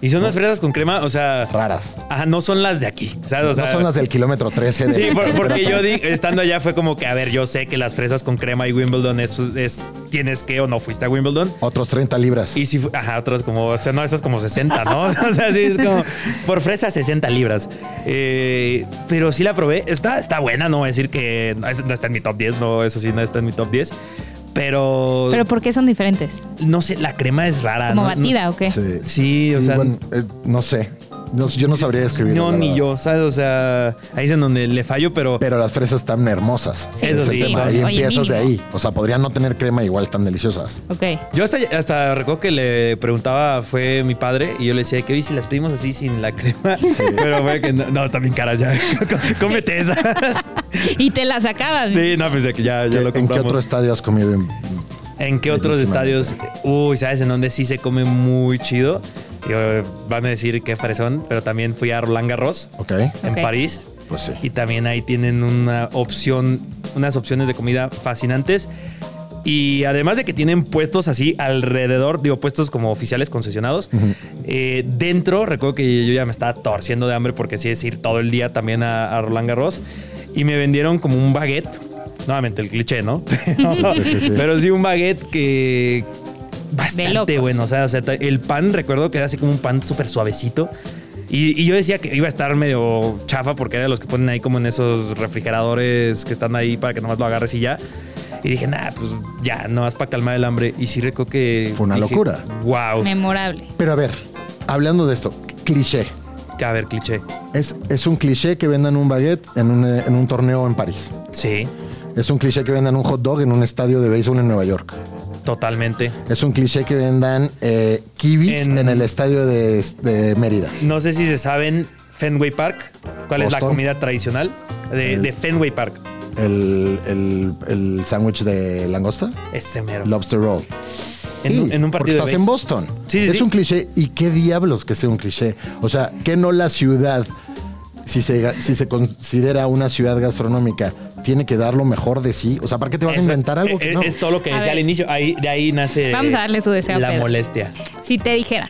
Y son unas fresas con crema, o sea. Raras. Ajá, no son las de aquí. O sea, no son las del kilómetro 13 de Sí, por- porque yo di- estando allá fue como que, a ver, yo sé que las fresas con crema y Wimbledon es, es tienes que o no fuiste a Wimbledon. Otros 30 libras. Y si, ajá, otras como, o sea, no, esas como 60, ¿no? O sea, sí, es como, por fresa 60 libras. Eh, pero sí la probé, está, está buena, no voy a decir que no está en mi top 10, no, eso sí, no está en mi top 10. Pero, ¿Pero por qué son diferentes? no sé, la crema es rara. ¿Como ¿no? batida o qué? Sí, o sea- bueno, eh, no sé. No, yo no sabría describir. No, ni yo, ¿sabes? O sea, ahí es en donde le fallo, pero... Pero las fresas están hermosas. Sí, Eso sí, tema. Ahí oye, empiezas de ahí. O sea, podrían no tener crema igual tan deliciosas. Ok. Yo hasta, hasta recuerdo que le preguntaba, fue mi padre, y yo le decía que hoy si las pedimos así sin la crema. Pero fue que no, no, bien caras ya. Cómete esas. Y te la sacabas. Sí, no, pues ya que ya, ya ¿Qué- lo ¿En qué compramos. otro estadio has comido? en- ¿En qué otros estadios? Uy, ¿sabes en dónde sí se come muy chido? Y, eh, van a decir que fresón, pero también fui a Roland Garros Ok, en. París. pues sí. Y también ahí tienen una opción, unas opciones de comida fascinantes. Y además de que tienen puestos así alrededor, digo, puestos como oficiales concesionados, eh, dentro, recuerdo que yo ya me estaba torciendo de hambre porque sí es ir todo el día también a, a Roland Garros. Y me vendieron como un baguette. Nuevamente el cliché, ¿no? Pero Sí, sí, sí. pero sí un baguette que bastante bueno. O sea, o sea, el pan, recuerdo que era así como un pan súper suavecito. Y, y yo decía que iba a estar medio chafa porque era de los que ponen ahí como en esos refrigeradores que están ahí para que nomás lo agarres y ya. Y dije, nah, pues ya, nomás para calmar el hambre. Y sí recuerdo que... Fue una dije, locura. Wow. Memorable. Pero a ver, hablando de esto, cliché. A ver, cliché. Es, es un cliché que vendan un baguette en un, en un torneo en París. Sí, Es un cliché que vendan un hot dog en un estadio de béisbol en Nueva York. Totalmente. Es un cliché que vendan eh, kibis En- en, el estadio de, de Mérida. No sé si se saben Fenway Park. ¿Cuál es la comida tradicional de, El- de Fenway Park? El, el, el sándwich de langosta, Ese mero. lobster roll. En un- en un porque partido de estás en. Boston. Sí, sí, es un cliché. ¿Y qué diablos que sea un cliché? O sea, que no la ciudad, si se, si se considera una ciudad gastronómica, tiene que dar lo mejor de sí. O sea, ¿para qué te vas a inventar algo que es, no? es todo lo que A decía ver. al inicio. Ahí, de ahí nace Vamos a darle su deseo a la Pedro. molestia. Si te dijeran,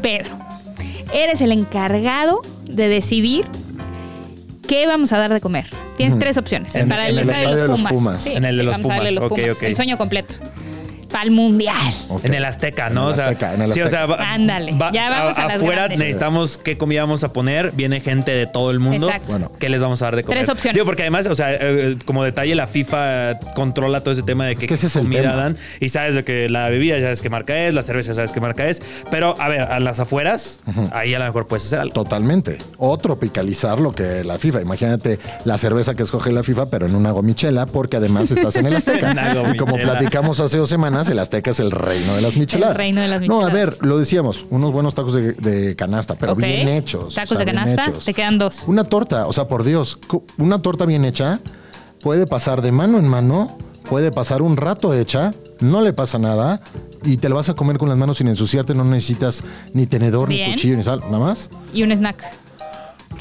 Pedro, eres el encargado de decidir qué vamos a dar de comer. Tienes tres opciones. En- para el, en el estadio de los Pumas. En el de los Pumas. los Ok, Pumas. ok. El sueño completo. Para el mundial. En el Azteca, ¿no? En el o sea, Azteca, en el sí, o sea, Azteca. va- Ándale, ya vamos a las afuera grandes. necesitamos qué comida vamos a poner. Viene gente de todo el mundo. Exacto. Bueno. ¿Qué les vamos a dar de comer? Tres opciones. Digo, porque además, o sea, eh, como detalle, la FIFA controla todo ese tema de qué que ese es el comida tema. dan. Y sabes de que la bebida ya sabes qué marca es, la cerveza ya sabes qué marca es. Pero, a ver, a las afueras, ahí a lo mejor puedes hacer algo. Totalmente. O tropicalizar lo que la FIFA. Imagínate la cerveza que escoge la FIFA, pero en una gomichela, porque además estás en el Azteca. Y como platicamos hace dos semanas, el Azteca es el reino de las micheladas. El reino de las No, a micheladas. ver, lo decíamos, unos buenos tacos de, de canasta, pero bien hechos. Tacos o sea, de canasta, te quedan dos. Una torta, o sea, por Dios, una torta bien hecha puede pasar de mano en mano, puede pasar un rato hecha, no le pasa nada y te la vas a comer con las manos sin ensuciarte, no necesitas ni tenedor, Bien. ni cuchillo, ni sal, nada más. Y un snack.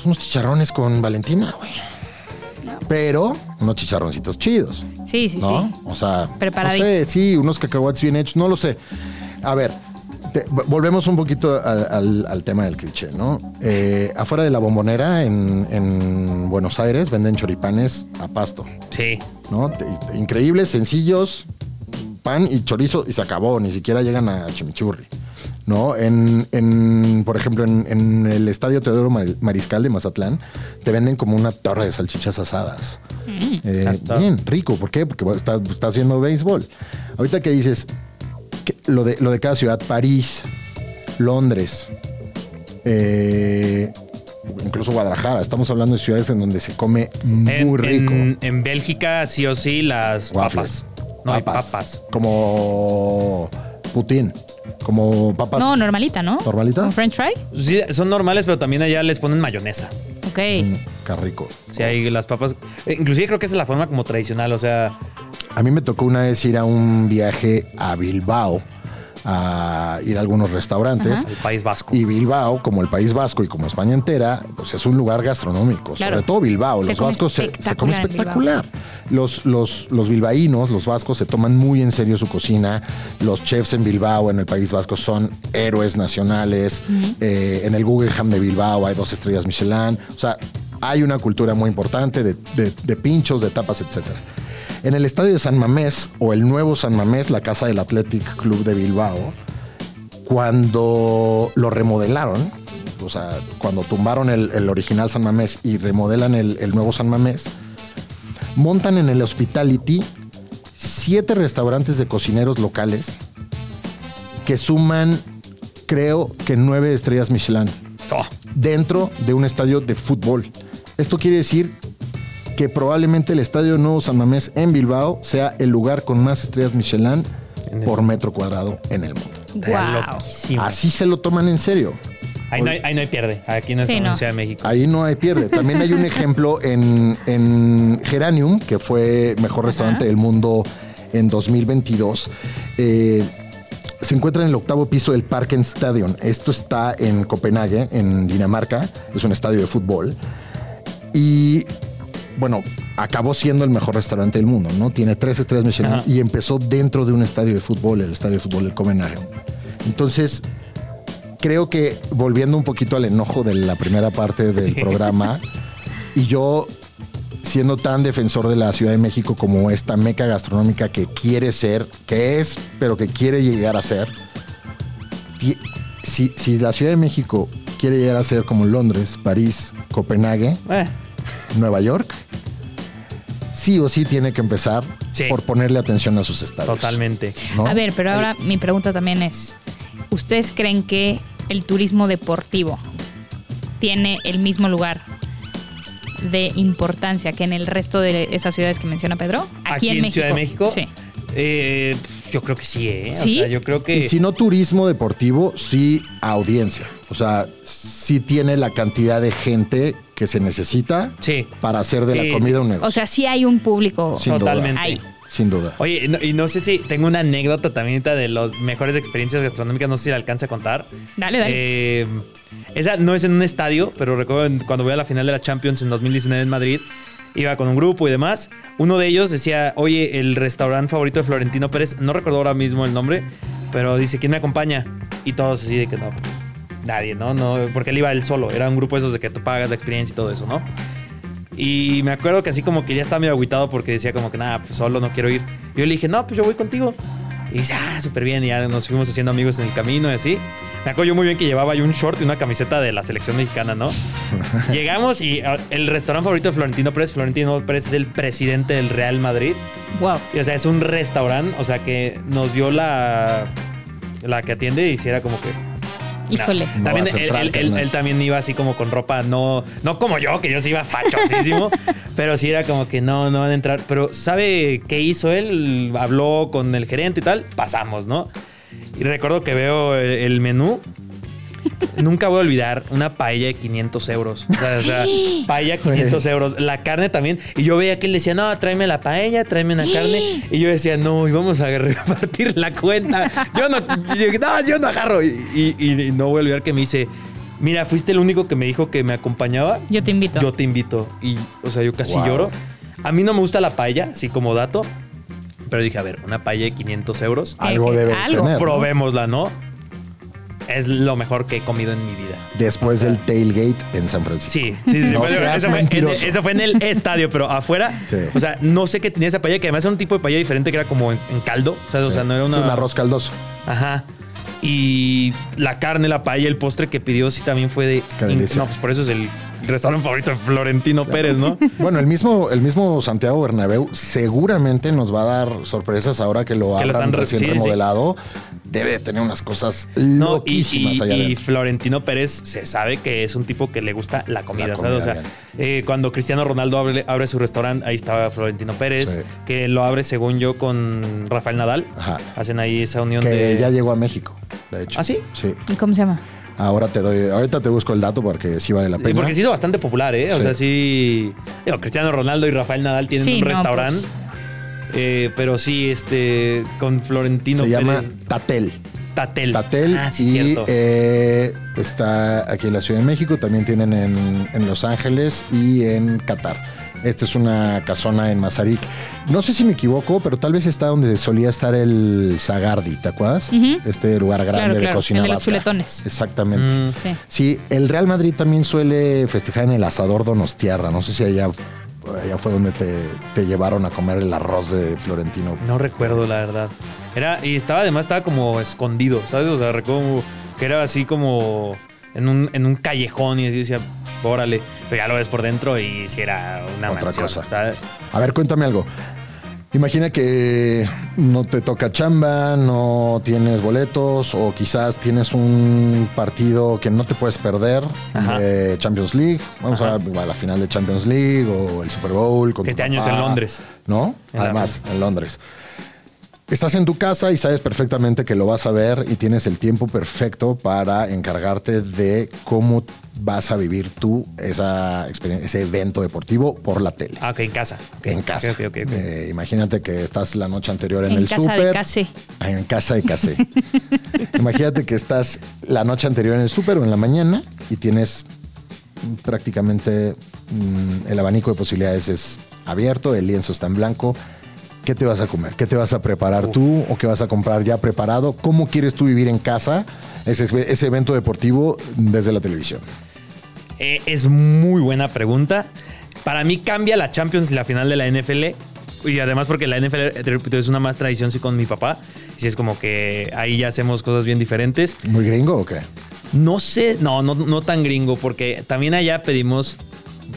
Unos chicharrones con Valentina, güey. Pero unos chicharroncitos chidos, Sí, sí, ¿no? sí. O sea, Preparaditos. no sé, sí, unos cacahuates bien hechos, no lo sé. A ver, te- volvemos un poquito al, al- al tema del cliché, ¿no? Eh, afuera de la bombonera en, en Buenos Aires venden choripanes a pasto, Sí. ¿no? Te- increíbles, sencillos, pan y chorizo y se acabó, ni siquiera llegan a chimichurri. ¿No? En, en, por ejemplo, en, en el estadio Teodoro Mar- Mariscal de Mazatlán, te venden como una torre de salchichas asadas. Eh, Exacto. bien, rico. ¿Por qué? Porque está, está haciendo béisbol. Ahorita que dices que lo, de, lo de cada ciudad, París, Londres, eh, incluso Guadalajara, estamos hablando de ciudades en donde se come muy En, rico. en- en Bélgica, sí o sí, las Waffles. papas. No hay papas. Como Putin. Como papas. No, normalita, ¿no? ¿Normalitas? ¿Con French fry? Sí, son normales, pero también allá les ponen mayonesa. Ok. Mm, Qué rico. Sí, hay las papas. Inclusive creo que esa es la forma como tradicional. O sea, A mí me tocó una vez ir a un viaje a Bilbao a ir a algunos restaurantes. el País Vasco. Y Bilbao, como el País Vasco y como España entera, pues es un lugar gastronómico. Claro. Sobre todo Bilbao. Se los vascos se, se come espectacular. Los, los, los bilbaínos, los vascos, se toman muy en serio su cocina. Los chefs en Bilbao, en el País Vasco, son héroes nacionales. Eh, en el Guggenheim de Bilbao hay dos estrellas Michelin. O sea, hay una cultura muy importante de, de- de pinchos, de tapas, etcétera. En el estadio de San Mamés o el nuevo San Mamés, la casa del Athletic Club de Bilbao, cuando lo remodelaron, o sea, cuando tumbaron el, el original San Mamés y remodelan el, el nuevo San Mamés, montan en el Hospitality siete restaurantes de cocineros locales que suman, creo que nueve estrellas Michelin Oh, dentro de un estadio de fútbol. Esto quiere decir que probablemente el estadio Nuevo San Mamés en Bilbao sea el lugar con más estrellas Michelin el- por metro cuadrado en el mundo. Wow. loquísimo. Así se lo toman en serio. Ahí no, hay, ahí no hay pierde. Aquí en Sí, no. Ciudad de México. Ahí no hay pierde. También hay un ejemplo en, en Geranium, que fue mejor restaurante del mundo en 2022. Eh, se encuentra en el octavo piso del Parken Stadion. Esto está en Copenhague, en Dinamarca. Es un estadio de fútbol. Y bueno, acabó siendo el mejor restaurante del mundo, ¿no? Tiene tres estrellas Michelin Ajá. y empezó dentro de un estadio de fútbol, el estadio de fútbol del Copenhague. Entonces, creo que volviendo un poquito al enojo de la primera parte del programa, y yo siendo tan defensor de la Ciudad de México como esta meca gastronómica que quiere ser, que es, pero que quiere llegar a ser, si la Ciudad de México quiere llegar a ser como Londres, París, Copenhague, Eh, Nueva York, sí o sí tiene que empezar Sí. por ponerle atención a sus estadios. totalmente. ¿no? A ver, pero ahora mi pregunta también es, ¿ustedes creen que el turismo deportivo tiene el mismo lugar de importancia que en el resto de esas ciudades que menciona Pedro? Aquí, en, Ciudad de México. Sí. eh, yo creo que sí, ¿eh? O ¿Sí? sea, yo creo que. Y si no turismo deportivo, sí audiencia. O sea, sí tiene la cantidad de gente que se necesita Sí. para hacer de Sí, la comida sí. un negocio. O sea, sí hay un público. Sin duda. Totalmente. Ahí. Sin duda. Oye, y no, y no sé si tengo una anécdota también de las mejores experiencias gastronómicas, no sé si la alcanza a contar. Dale, dale. Eh, esa no es en un estadio, pero recuerdo cuando voy a la final de la Champions en 2019 en Madrid iba con un grupo y demás. Uno de ellos decía, oye, el restaurante favorito de Florentino Pérez, no recuerdo ahora mismo el nombre, pero dice, ¿quién me acompaña? Y todos así de que no, pues, nadie, ¿no? no Porque él iba él solo, era un grupo de esos de que tú pagas la experiencia y todo eso, ¿no? Y me acuerdo que así como que ya estaba medio agüitado porque decía como que nada, pues solo no quiero ir. Y yo le dije, no, pues yo voy contigo. Y dice, ah, súper bien. Y ya nos fuimos haciendo amigos en el camino y así. Me acuerdo yo muy bien que llevaba ahí un short y una camiseta de la selección mexicana, ¿no? Llegamos y ah, el restaurante favorito de Florentino Pérez, Florentino Pérez es el presidente del Real Madrid. Wow. Y o sea, es un restaurante, o sea, que nos dio la, la que atiende y hiciera como que Híjole. No también él también iba así como con ropa, no, no como yo, que yo sí iba fachosísimo, pero sí era como que no, no van a entrar. Pero ¿sabe qué hizo él? Habló con el gerente y tal, pasamos, ¿no? Y recuerdo que veo el, el menú. Nunca voy a olvidar una paella de 500 euros. O sea, o sea, paella 500 euros. La carne también. Y yo veía que él decía, no, tráeme la paella, tráeme una carne. Y yo decía, no, y vamos a repartir la cuenta. Yo no, yo, no, yo no agarro. Y, y- y no voy a olvidar que me dice, mira, fuiste el único que me dijo que me acompañaba. Yo te invito. Yo te invito. Y, o sea, yo casi Wow. lloro. A mí no me gusta la paella, así como dato. Pero dije, a ver, una paella de 500 euros. Algo que- debe algo. tener. ¿no? Probémosla, ¿no? Es lo mejor que he comido en mi vida. Después del tailgate en San Francisco. Sí, sí, sí. No eso, fue, en- mentiroso. eso fue en el estadio, pero afuera. Sí. O sea, no sé qué tenía esa paella, que además era un tipo de paella diferente que era como en, en caldo. O sea, o sea, no era Sí, una. un arroz caldoso. Ajá. Y la carne, la paella, el postre que pidió sí también fue de. Qué. No, pues por eso es el restaurante favorito de Florentino Pérez, ¿no? Bueno, el mismo, el mismo Santiago Bernabéu seguramente nos va a dar sorpresas ahora que lo Que están re- recién sí, sí. remodelado. Debe de tener unas cosas No, loquísimas y- allá y. Florentino Pérez se sabe que es un tipo que le gusta la comida, La ¿sabes? O sea, eh, cuando Cristiano Ronaldo abre, abre su restaurante, ahí estaba Florentino Pérez, Sí. que lo abre, según yo, con Rafael Nadal. Ajá. Hacen ahí esa unión Que de. ya llegó a México, de hecho. ¿Ah, sí? Sí. ¿Y cómo se llama? Ahora te doy, ahorita te busco el dato porque sí vale la pena. Porque se hizo bastante popular, ¿eh? O Sí. sea, sí. Digo, Cristiano Ronaldo y Rafael Nadal tienen Sí, un no, restaurante. pues. eh, pero sí, este. Con Florentino Se llama Pérez. Tatel. Tatel. Tatel. Ah, sí, y cierto. eh, está aquí en la Ciudad de México. También tienen en, en Los Ángeles y en Qatar. Esta es una casona en Mazarik. No sé si me equivoco, pero tal vez está donde solía estar el Zagardi, ¿te acuerdas? Este lugar grande Claro, de claro, cocina el de los chuletones. Exactamente. Mm. Sí. Sí, el Real Madrid también suele festejar en el asador Donostiarra. No sé si allá, allá fue donde te, te llevaron a comer el arroz de Florentino. No recuerdo, la verdad. Era, y estaba, además, estaba como escondido, ¿sabes? O sea, recuerdo que era así como en un, en un callejón y así decía, órale. Pero ya lo ves por dentro y si era una Otra mansión, cosa. ¿sabes? A ver, cuéntame algo. Imagina que no te toca chamba, no tienes boletos o quizás tienes un partido que no te puedes perder Ajá. de Champions League. Vamos Ajá. a ver a la final de Champions League o el Super Bowl. Con este año es en Londres. ¿No? En Además, en Londres. Estás en tu casa y sabes perfectamente que lo vas a ver y tienes el tiempo perfecto para encargarte de cómo vas a vivir tú esa experiencia, ese evento deportivo por la tele. Ah, ok, en casa. En casa. ok, ok, ok, ok. Eh, imagínate que estás la noche anterior en, En el casa súper. Ah, En casa de case. imagínate que estás la noche anterior en el súper o en la mañana y tienes prácticamente mm, el abanico de posibilidades es abierto, el lienzo está en blanco. ¿Qué te vas a comer? ¿Qué te vas a preparar tú o qué vas a comprar ya preparado? ¿Cómo quieres tú vivir en casa ese, ese evento deportivo desde la televisión? Eh, es muy buena pregunta. Para mí cambia la Champions y la final de la NFL. Y además porque la NFL, te repito, es una más tradición sí con mi papá. Y sí es como que ahí ya hacemos cosas bien diferentes. ¿Muy gringo o qué? No sé, no, no, no tan gringo, porque también allá pedimos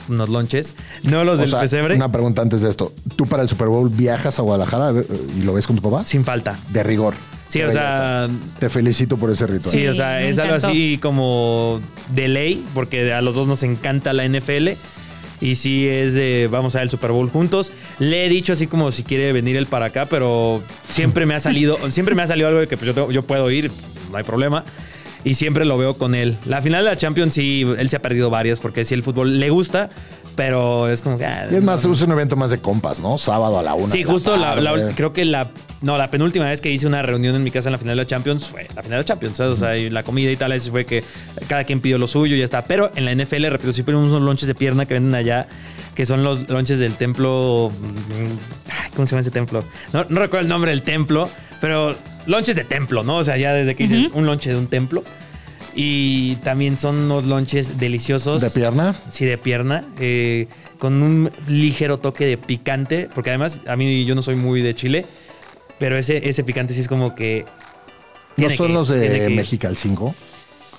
unos lonches. No los O del sea, pesebre. Una pregunta antes de esto. ¿Tú para el Super Bowl viajas a Guadalajara eh, y lo ves con tu papá? Sin falta. De rigor. Sí, o sea. Te felicito por ese ritual. Sí, o sea, es algo así como de ley, porque a los dos nos encanta la NFL. Y sí es de, vamos a ver el Super Bowl juntos. Le he dicho así como si quiere venir él para acá, pero siempre me ha salido, siempre me ha salido algo de que pues, yo, tengo- yo puedo ir, no hay problema. Y siempre lo veo con él. La final de la Champions sí, él se ha perdido varias porque sí el fútbol le gusta, pero es como que... ah, Y es más, no, es un evento más de compas, ¿no? Sábado a la una. Sí, justo la, creo que la no, la penúltima vez que hice una reunión en mi casa en la final de la Champions fue la final de la Champions, ¿sabes? O sea, y la comida y tal, eso fue que cada quien pidió lo suyo y ya está. Pero en la NFL, repito, ponemos unos lonches de pierna que venden allá, que son los lonches del templo. mm, ay, ¿Cómo se llama ese templo? No, no recuerdo el nombre del templo, pero lonches de templo, ¿no? O sea, ya desde que un lonche de un templo. Y también son unos lonches deliciosos. ¿De pierna? Sí, de pierna. eh, con un ligero toque de picante. Porque además, a mí yo no soy muy de Chile. Pero ese, ese picante sí es como que. ¿No son que- los de al 5?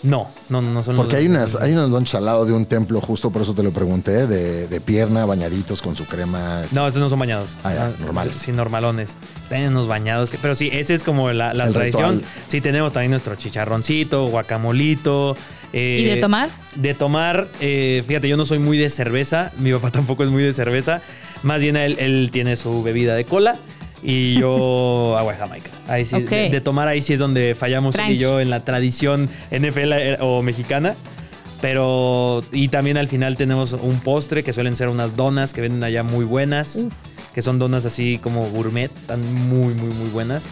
No, no, no son Porque los hay unas, hay unos lunches al lado de un templo, justo por eso te lo pregunté, de, de pierna, bañaditos con su crema. No, estos no son bañados. Ah, ya, Ah, normales. Sí, normalones. Tienen unos bañados. que- pero sí, ese es como la, tradición. ritual. Sí, tenemos también nuestro chicharroncito, guacamolito. eh, ¿Y de tomar? De tomar, eh, fíjate, yo no soy muy de cerveza. Mi papá tampoco es muy de cerveza. Más bien él, él tiene su bebida de cola. Y yo agua de Jamaica. Ahí sí, Ok. de, de tomar ahí sí es donde fallamos él y yo en la tradición NFL eh, o mexicana. Pero, y también al final tenemos un postre que suelen ser unas donas que venden allá muy buenas. Que son donas así como gourmet, están muy, muy, muy buenas.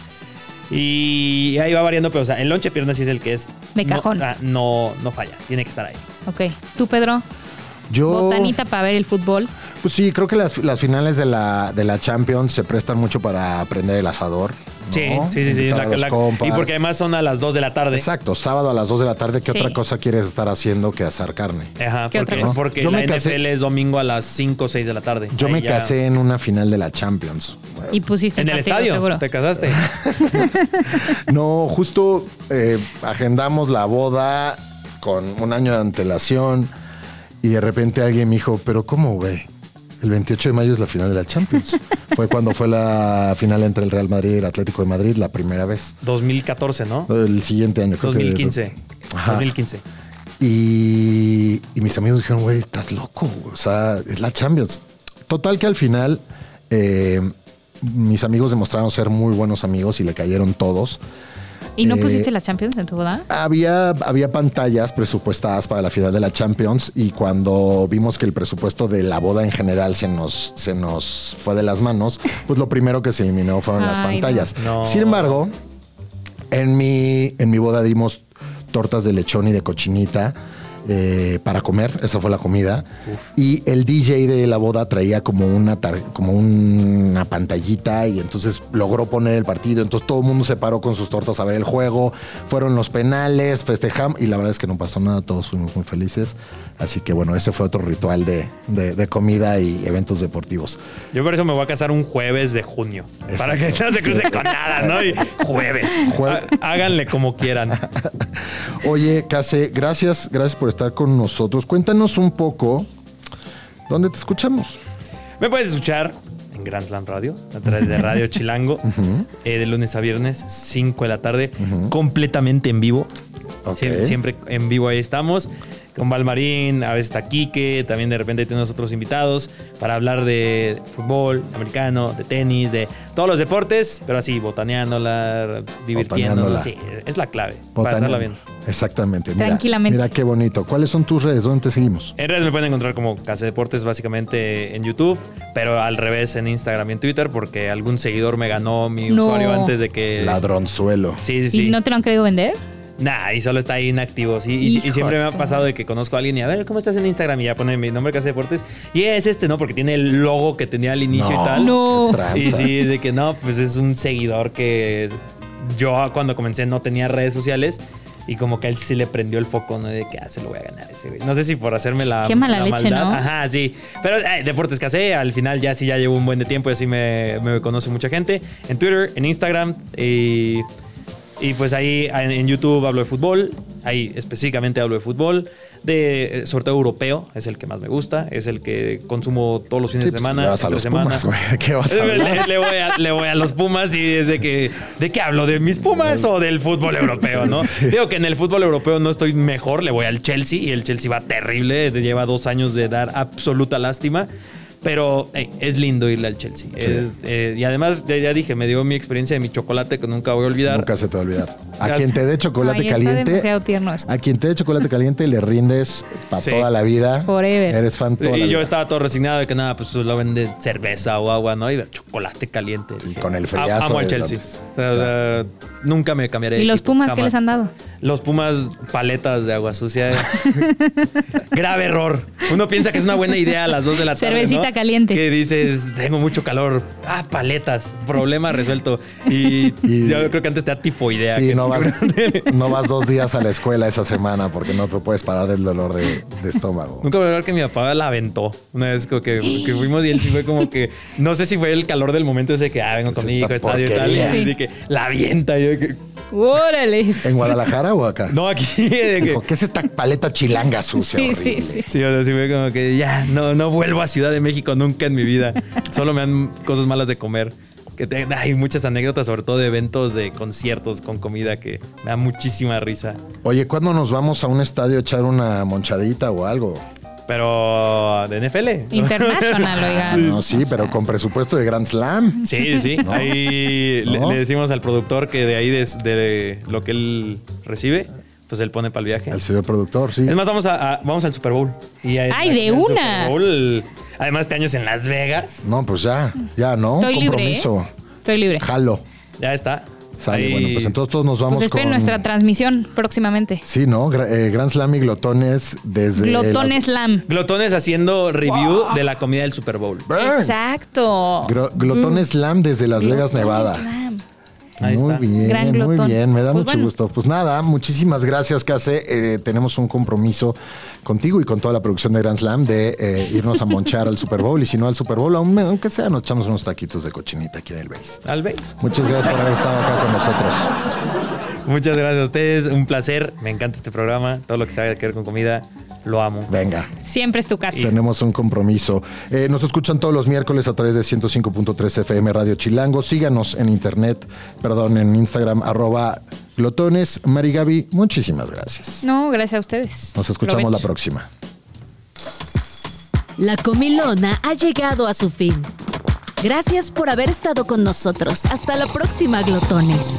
Y ahí va variando, pero o sea, el lonche pierna sí es el que es. De no- cajón. ah, No, no, falla, tiene que estar ahí. Ok. ¿Tú, Pedro? Yo, Botanita para ver el fútbol. pues sí, creo que las, las finales de la, de la Champions se prestan mucho para aprender el asador. ¿no? Sí, sí, sí, sí. La- la- y porque además son a las 2 de la tarde. Exacto, sábado a las 2 de la tarde, ¿qué Sí. otra cosa quieres estar haciendo que asar carne? Ajá, ¿Qué porque, otra cosa? porque Yo la me casé- NFL es domingo a las 5 o 6 de la tarde. Yo Ahí me ya- casé en una final de la Champions. Y pusiste En el estadio. seguro. Te casaste. No, justo eh, agendamos la boda con un año de antelación y de repente alguien me dijo, pero ¿cómo, güey? El 28 de mayo es la final de la Champions. fue cuando fue la final entre el Real Madrid y el Atlético de Madrid la primera vez. 2014, ¿no? El siguiente año, creo que- 2015. Ajá. 2015. Y, y mis amigos dijeron, güey, estás loco. O sea, es la Champions. Total que al final eh, mis amigos demostraron ser muy buenos amigos y le cayeron todos. ¿Y no Eh, pusiste la Champions en tu boda? Había, había pantallas presupuestadas para la final de la Champions y cuando vimos que el presupuesto de la boda en general se nos, se nos fue de las manos, pues lo primero que se eliminó fueron las no. pantallas. No. Sin embargo, en mi, en mi boda dimos tortas de lechón y de cochinita. Eh, para comer, esa fue la comida. Y el DJ de la boda traía como una como una pantallita y entonces logró poner el partido. Entonces todo el mundo se paró con sus tortas a ver el juego. Fueron los penales, festejamos y la verdad es que no pasó nada, todos fuimos muy felices. Así que bueno, ese fue otro ritual de, de- de comida y eventos deportivos. Yo por eso me voy a casar un jueves de junio. Para que no se cruce con nada, ¿no? Y jueves. Jue- Há- Háganle como quieran. Oye, Case, gracias, gracias por estar con nosotros. Cuéntanos un poco dónde te escuchamos. Me puedes escuchar en Grand Slam Radio, a través de Radio Chilango, eh, de lunes a viernes, 5 de la tarde, completamente en vivo. Siempre, siempre en vivo ahí estamos. Con Valmarín, a veces está Quique, también de repente tenemos otros invitados para hablar de fútbol americano, de tenis, de todos los deportes, pero así, botaneándola, divirtiéndonos. Botaneándola. Sí, es la clave para pasarla bien. Exactamente. Mira, Tranquilamente. Mira qué bonito. ¿Cuáles son tus redes? ¿Dónde te seguimos? En redes me pueden encontrar como Casa Deportes básicamente en YouTube, pero al revés en Instagram y en Twitter porque algún seguidor me ganó mi No. usuario antes de que... Ladronzuelo. Sí, sí, sí. ¿Y no te lo han querido vender? Nah, y solo está ahí inactivo. Sí, y, siempre me ha pasado de que conozco a alguien y a ver, ¿cómo estás en Instagram? Y ya pone mi nombre Casa Deportes. Y es este, ¿no? Porque tiene el logo que tenía al inicio y tal. No. Y sí, es de que no, pues es un seguidor que yo cuando comencé no tenía redes sociales. Y como que a él sí le prendió el foco, ¿no? De que, ah, se lo voy a ganar ese güey. No sé si por hacerme la, Qué mala la leche, maldad. ¿no? Ajá, sí. Pero eh, Deportes Casé, al final ya sí ya llevo un buen de tiempo y así me, me conoce mucha gente. En Twitter, en Instagram y, y pues ahí en, YouTube hablo de fútbol. Ahí específicamente hablo de fútbol. De eh, sorteo europeo, es el que más me gusta. Es el que consumo todos los fines Sí, de pues, semana. le vas a entre los semana. Pumas, güey. ¿De qué vas a Le, le voy a, le voy a los Pumas y desde que. ¿De qué hablo? ¿De mis Pumas o del fútbol europeo, no? Digo que en el fútbol europeo no estoy mejor, le voy al Chelsea y el Chelsea va terrible. Lleva dos años de dar absoluta lástima. Pero hey, es lindo irle al Chelsea. Es, eh, y además, ya, dije, me dio mi experiencia de mi chocolate que nunca voy a olvidar. Nunca se te va a olvidar. A quien te dé chocolate Ay, caliente. demasiado tierno esto. A quien te dé chocolate caliente le rindes para Sí. toda la vida. Forever. Eres fan toda la Y yo vida. estaba todo resignado de que nada, pues lo vende cerveza o agua, ¿no? Y chocolate caliente. Sí, Dije, con el "Am- friazo Amo al Chelsea. López". O sea, o sea, nunca me cambiaré. de ¿Y los equipo, Pumas qué les han dado? Los Pumas paletas de agua sucia. Grave error. Uno piensa que es una buena idea a las 2 de la tarde. Cervecita ¿no? caliente. Que dices, tengo mucho calor. Ah, paletas. Problema resuelto. Y, Y- yo creo que antes te da tifoidea. Sí, que- no vas, no vas dos días a la escuela esa semana porque no te puedes parar del dolor de, de estómago. Nunca voy a olvidar que mi papá la aventó. Una vez como que, que fuimos y él sí fue como que, no sé si fue el calor del momento ese que, ah, vengo Es con mi hijo, estadio y tal. Y porquería. así que la avienta. Y yo que, ¡Órale! ¿En Guadalajara o acá? no, aquí. Dijo, ¿qué es esta paleta chilanga sucia? Sí, sí, horrible? sí. Sí, o sea, sí fue como que ya, no, no vuelvo a Ciudad de México nunca en mi vida. Solo me dan cosas malas de comer. Que te- hay muchas anécdotas, sobre todo de eventos de conciertos con comida que me da muchísima risa. Oye, ¿cuándo nos vamos a un estadio a echar una monchadita o algo? Pero de NFL. International, oigan. No, sí, pero con presupuesto de Grand Slam. Sí, sí. Ahí le, ¿No? le decimos al productor que de ahí de, de lo que él recibe, pues él pone para el viaje. El señor productor, sí. Es más, vamos, a, a- vamos al Super Bowl. Y ahí- ¡Ay, de una! Super Bowl, además, este año es en Las Vegas. No, pues ya, ya, ¿no? Estoy libre. Compromiso. ¿eh? Estoy libre. Jalo. Ya está. Sale, Ahí- bueno, pues entonces todos nos vamos Pues esperen con... nuestra transmisión próximamente. Sí, ¿no? Gra- eh, Grand Slam y glotones desde... Glotones Slam. Glotones haciendo review de la comida del Super Bowl. Burn. Exacto. Gro- glotones Slam desde Las Vegas, Glotones Nevada. Slam. Ahí muy está. bien, Gran muy bien, me da Pues mucho bueno. gusto. Pues nada, muchísimas gracias, Case. Eh, tenemos un compromiso contigo y con toda la producción de Grand Slam de eh, irnos a monchar al Super Bowl y si no al Super Bowl, aún- aunque sea, nos echamos unos taquitos de cochinita aquí en el base. Al base. Muchas gracias por haber estado acá con nosotros. Muchas gracias a ustedes. Un placer. Me encanta este programa. Todo lo que se haga que ver con comida, lo amo. Venga. Siempre es tu casa. Tenemos un compromiso. Eh, nos escuchan todos los miércoles a través de 105.3 FM Radio Chilango. Síganos en internet, perdón, en Instagram, arroba glotones. Mari Gaby, muchísimas gracias. No, gracias a ustedes. Nos escuchamos la próxima. La comilona ha llegado a su fin. Gracias por haber estado con nosotros. Hasta la próxima, glotones.